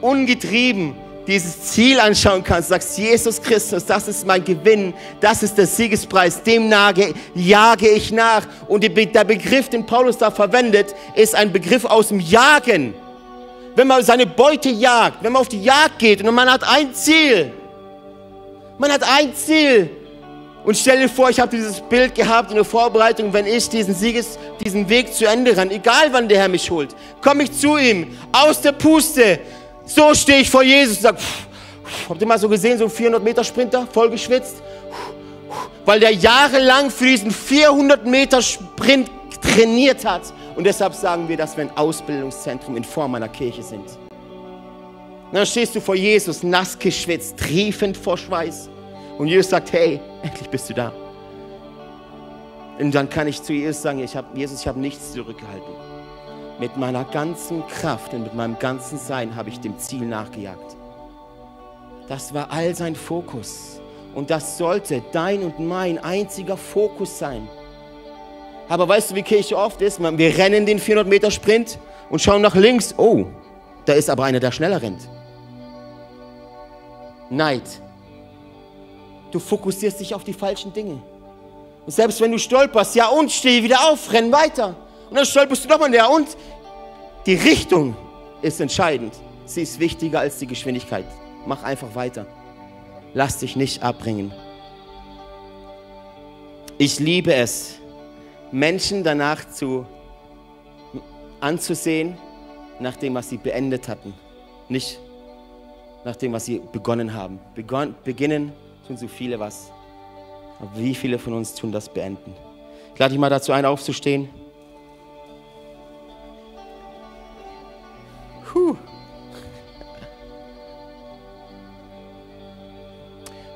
ungetrieben dieses Ziel anschauen kannst, sagst, Jesus Christus, das ist mein Gewinn, das ist der Siegespreis, dem nage, jage ich nach. Und der Begriff, den Paulus da verwendet, ist ein Begriff aus dem Jagen. Wenn man seine Beute jagt, wenn man auf die Jagd geht und man hat ein Ziel, man hat ein Ziel, und stell dir vor, ich habe dieses Bild gehabt in der Vorbereitung, wenn ich diesen Sieges, diesen Weg zu Ende renne, egal wann der Herr mich holt, komme ich zu ihm, aus der Puste. So stehe ich vor Jesus und sage, habt ihr mal so gesehen, so ein 400 Meter Sprinter, voll geschwitzt? Weil der jahrelang für diesen 400 Meter Sprint trainiert hat. Und deshalb sagen wir, dass wir ein Ausbildungszentrum in Form einer Kirche sind. Und dann stehst du vor Jesus, nass geschwitzt, triefend vor Schweiß. Und Jesus sagt, hey, endlich bist du da. Und dann kann ich zu Jesus sagen, ich hab, Jesus, ich habe nichts zurückgehalten. Mit meiner ganzen Kraft und mit meinem ganzen Sein habe ich dem Ziel nachgejagt. Das war all sein Fokus. Und das sollte dein und mein einziger Fokus sein. Aber weißt du, wie Kirche oft ist? Wir rennen den 400 Meter Sprint und schauen nach links. Oh, da ist aber einer, der schneller rennt. Neid, Du fokussierst dich auf die falschen Dinge. Und selbst wenn du stolperst, ja und, steh wieder auf, renn weiter. Und dann stolperst du nochmal näher und die Richtung ist entscheidend. Sie ist wichtiger als die Geschwindigkeit. Mach einfach weiter. Lass dich nicht abbringen. Ich liebe es, Menschen danach zu, anzusehen, nach dem, was sie beendet hatten. Nicht nach dem, was sie begonnen haben. Begon, beginnen tun so viele was. Aber wie viele von uns tun das beenden? Ich lade dich mal dazu ein, aufzustehen.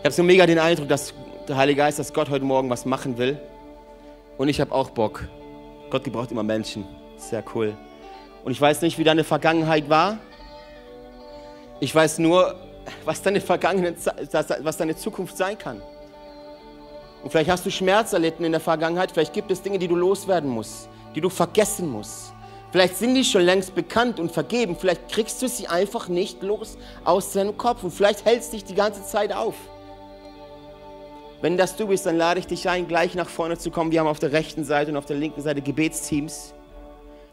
Habe so mega den Eindruck, dass der Heilige Geist, dass Gott heute Morgen was machen will. Und ich habe auch Bock. Gott gebraucht immer Menschen. Sehr cool. Und ich weiß nicht, wie deine Vergangenheit war. Ich weiß nur, was deine Vergangenheit, was deine Zukunft sein kann. Und vielleicht hast du Schmerz erlitten in der Vergangenheit, vielleicht gibt es Dinge, die du loswerden musst, die du vergessen musst. Vielleicht sind die schon längst bekannt und vergeben, vielleicht kriegst du sie einfach nicht los aus deinem Kopf und vielleicht hältst dich die ganze Zeit auf. Wenn das du bist, dann lade ich dich ein, gleich nach vorne zu kommen. Wir haben auf der rechten Seite und auf der linken Seite Gebetsteams.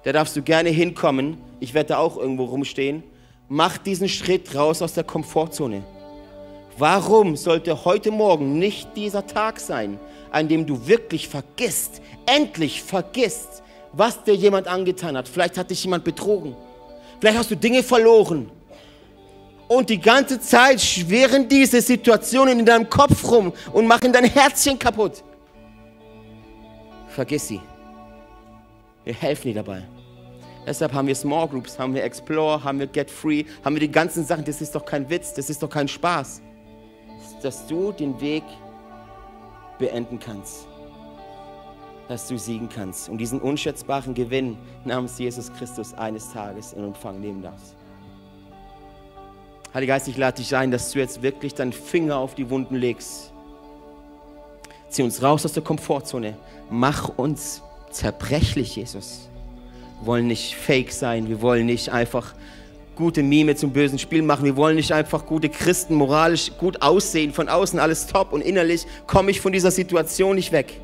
Da darfst du gerne hinkommen. Ich werde da auch irgendwo rumstehen. Mach diesen Schritt raus aus der Komfortzone. Warum sollte heute Morgen nicht dieser Tag sein, an dem du wirklich vergisst, endlich vergisst, was dir jemand angetan hat? Vielleicht hat dich jemand betrogen. Vielleicht hast du Dinge verloren. Und die ganze Zeit schweren diese Situationen in deinem Kopf rum und machen dein Herzchen kaputt. Vergiss sie. Wir helfen dir dabei. Deshalb haben wir Small Groups, haben wir Explore, haben wir Get Free, haben wir die ganzen Sachen. Das ist doch kein Witz, das ist doch kein Spaß. Dass du den Weg beenden kannst. dass du siegen kannst und diesen unschätzbaren Gewinn namens Jesus Christus eines Tages in Empfang nehmen darfst. Heiliger Geist, ich lade dich ein, dass du jetzt wirklich deinen Finger auf die Wunden legst. Zieh uns raus aus der Komfortzone. Mach uns zerbrechlich, Jesus. Wir wollen nicht fake sein. Wir wollen nicht einfach gute Mime zum bösen Spiel machen. Wir wollen nicht einfach gute Christen, moralisch gut aussehen, von außen alles top und innerlich komme ich von dieser Situation nicht weg.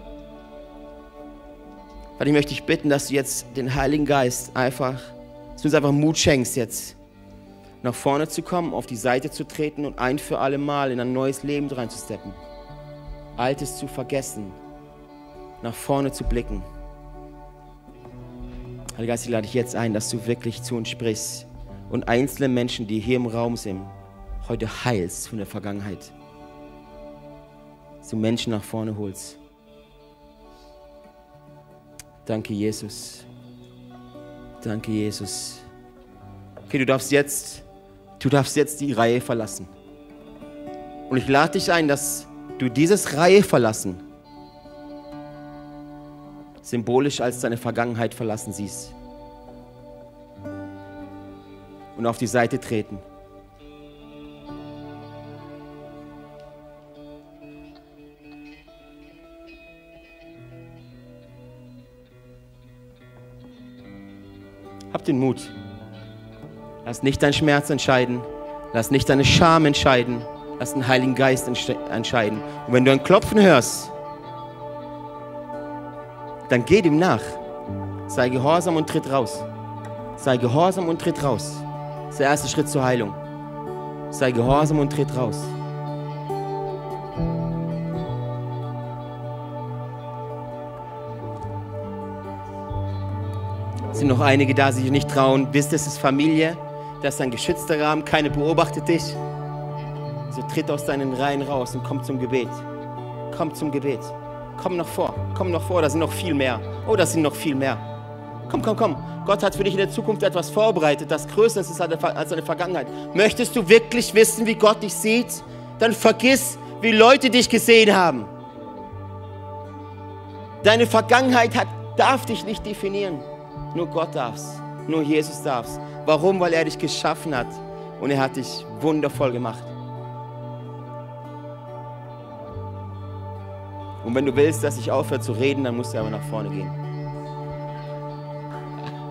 Weil ich möchte dich bitten, dass du jetzt den Heiligen Geist einfach, dass du uns einfach Mut schenkst jetzt, nach vorne zu kommen, auf die Seite zu treten und ein für alle Mal in ein neues Leben reinzusteppen. Altes zu vergessen, nach vorne zu blicken. Heiliger Geist, ich lade dich jetzt ein, dass du wirklich zu uns sprichst und einzelne Menschen, die hier im Raum sind, heute heilst von der Vergangenheit. Dass du Menschen nach vorne holst. Danke, Jesus. Danke, Jesus. Okay, du darfst jetzt, du darfst jetzt die Reihe verlassen. Und ich lade dich ein, dass du dieses Reihe verlassen symbolisch als deine Vergangenheit verlassen siehst. und auf die Seite treten. Hab den Mut. Lass nicht deinen Schmerz entscheiden. Lass nicht deine Scham entscheiden. Lass den Heiligen Geist entscheiden. Und wenn du ein Klopfen hörst, dann geh dem nach. Sei gehorsam und tritt raus. Sei gehorsam und tritt raus. Das ist der erste Schritt zur Heilung. Sei gehorsam und tritt raus. Es sind noch einige da, die sich nicht trauen. Wisst, es ist Familie, das ist ein geschützter Rahmen, keiner beobachtet dich. So tritt aus deinen Reihen raus und komm zum Gebet. Komm zum Gebet. Komm noch vor, komm noch vor, da sind noch viel mehr. Oh, da sind noch viel mehr. Komm, komm, komm. Gott hat für dich in der Zukunft etwas vorbereitet, das größer ist als deine Vergangenheit. Möchtest du wirklich wissen, wie Gott dich sieht? Dann vergiss, wie Leute dich gesehen haben. Deine Vergangenheit hat, darf dich nicht definieren. Nur Gott darf's. Nur Jesus darf's. Warum? Weil er dich geschaffen hat und er hat dich wundervoll gemacht. Und wenn du willst, dass ich aufhöre zu reden, dann musst du aber nach vorne gehen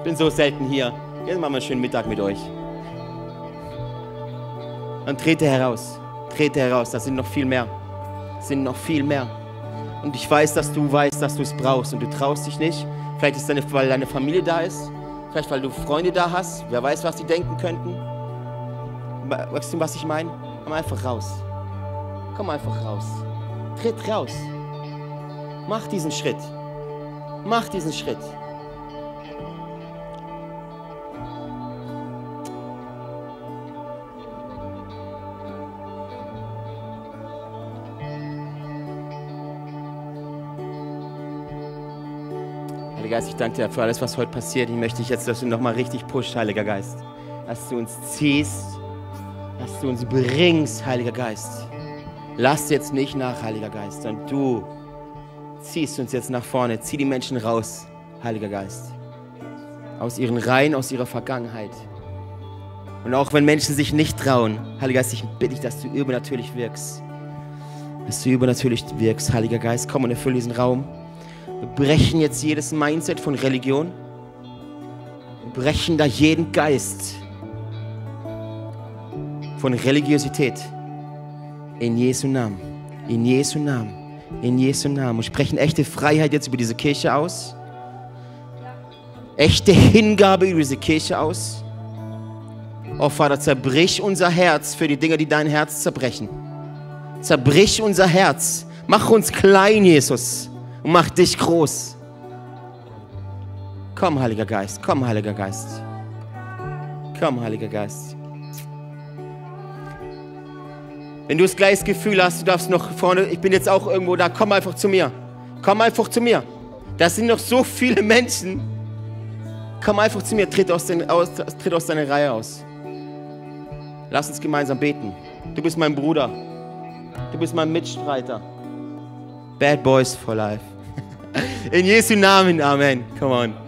bin so selten hier. Jetzt machen wir einen schönen Mittag mit euch. Und trete heraus. Trete heraus. Da sind noch viel mehr. Das sind noch viel mehr. Und ich weiß, dass du weißt, dass du es brauchst und du traust dich nicht. Vielleicht ist es, weil deine Familie da ist. Vielleicht, weil du Freunde da hast. Wer weiß, was die denken könnten. Weißt du, was ich meine? Komm einfach raus. Komm einfach raus. Tritt raus. Mach diesen Schritt. Mach diesen Schritt. Heiliger Geist, ich danke dir für alles, was heute passiert. Ich möchte dich jetzt, dass du nochmal richtig pusht, Heiliger Geist. Dass du uns ziehst, dass du uns bringst, Heiliger Geist. Lass jetzt nicht nach, Heiliger Geist, sondern du ziehst uns jetzt nach vorne. Zieh die Menschen raus, Heiliger Geist. Aus ihren Reihen, aus ihrer Vergangenheit. Und auch wenn Menschen sich nicht trauen, Heiliger Geist, ich bitte dich, dass du übernatürlich wirkst. Dass du übernatürlich wirkst, Heiliger Geist. Komm und erfülle diesen Raum. Wir brechen jetzt jedes Mindset von Religion. Wir brechen da jeden Geist von Religiosität. In Jesu Namen. In Jesu Namen. In Jesu Namen. Und sprechen echte Freiheit jetzt über diese Kirche aus. Echte Hingabe über diese Kirche aus. Oh Vater, zerbrich unser Herz für die Dinge, die dein Herz zerbrechen. Zerbrich unser Herz. Mach uns klein, Jesus und mach dich groß. Komm, Heiliger Geist, komm, Heiliger Geist. Komm, Heiliger Geist. Wenn du das gleiche Gefühl hast, du darfst noch vorne, ich bin jetzt auch irgendwo da, komm einfach zu mir. Komm einfach zu mir. Das sind noch so viele Menschen. Komm einfach zu mir, tritt aus, den, aus, tritt aus deiner Reihe aus. Lass uns gemeinsam beten. Du bist mein Bruder. Du bist mein Mitstreiter. Bad Boys for Life. In Jesu Namen, Amen. Come on.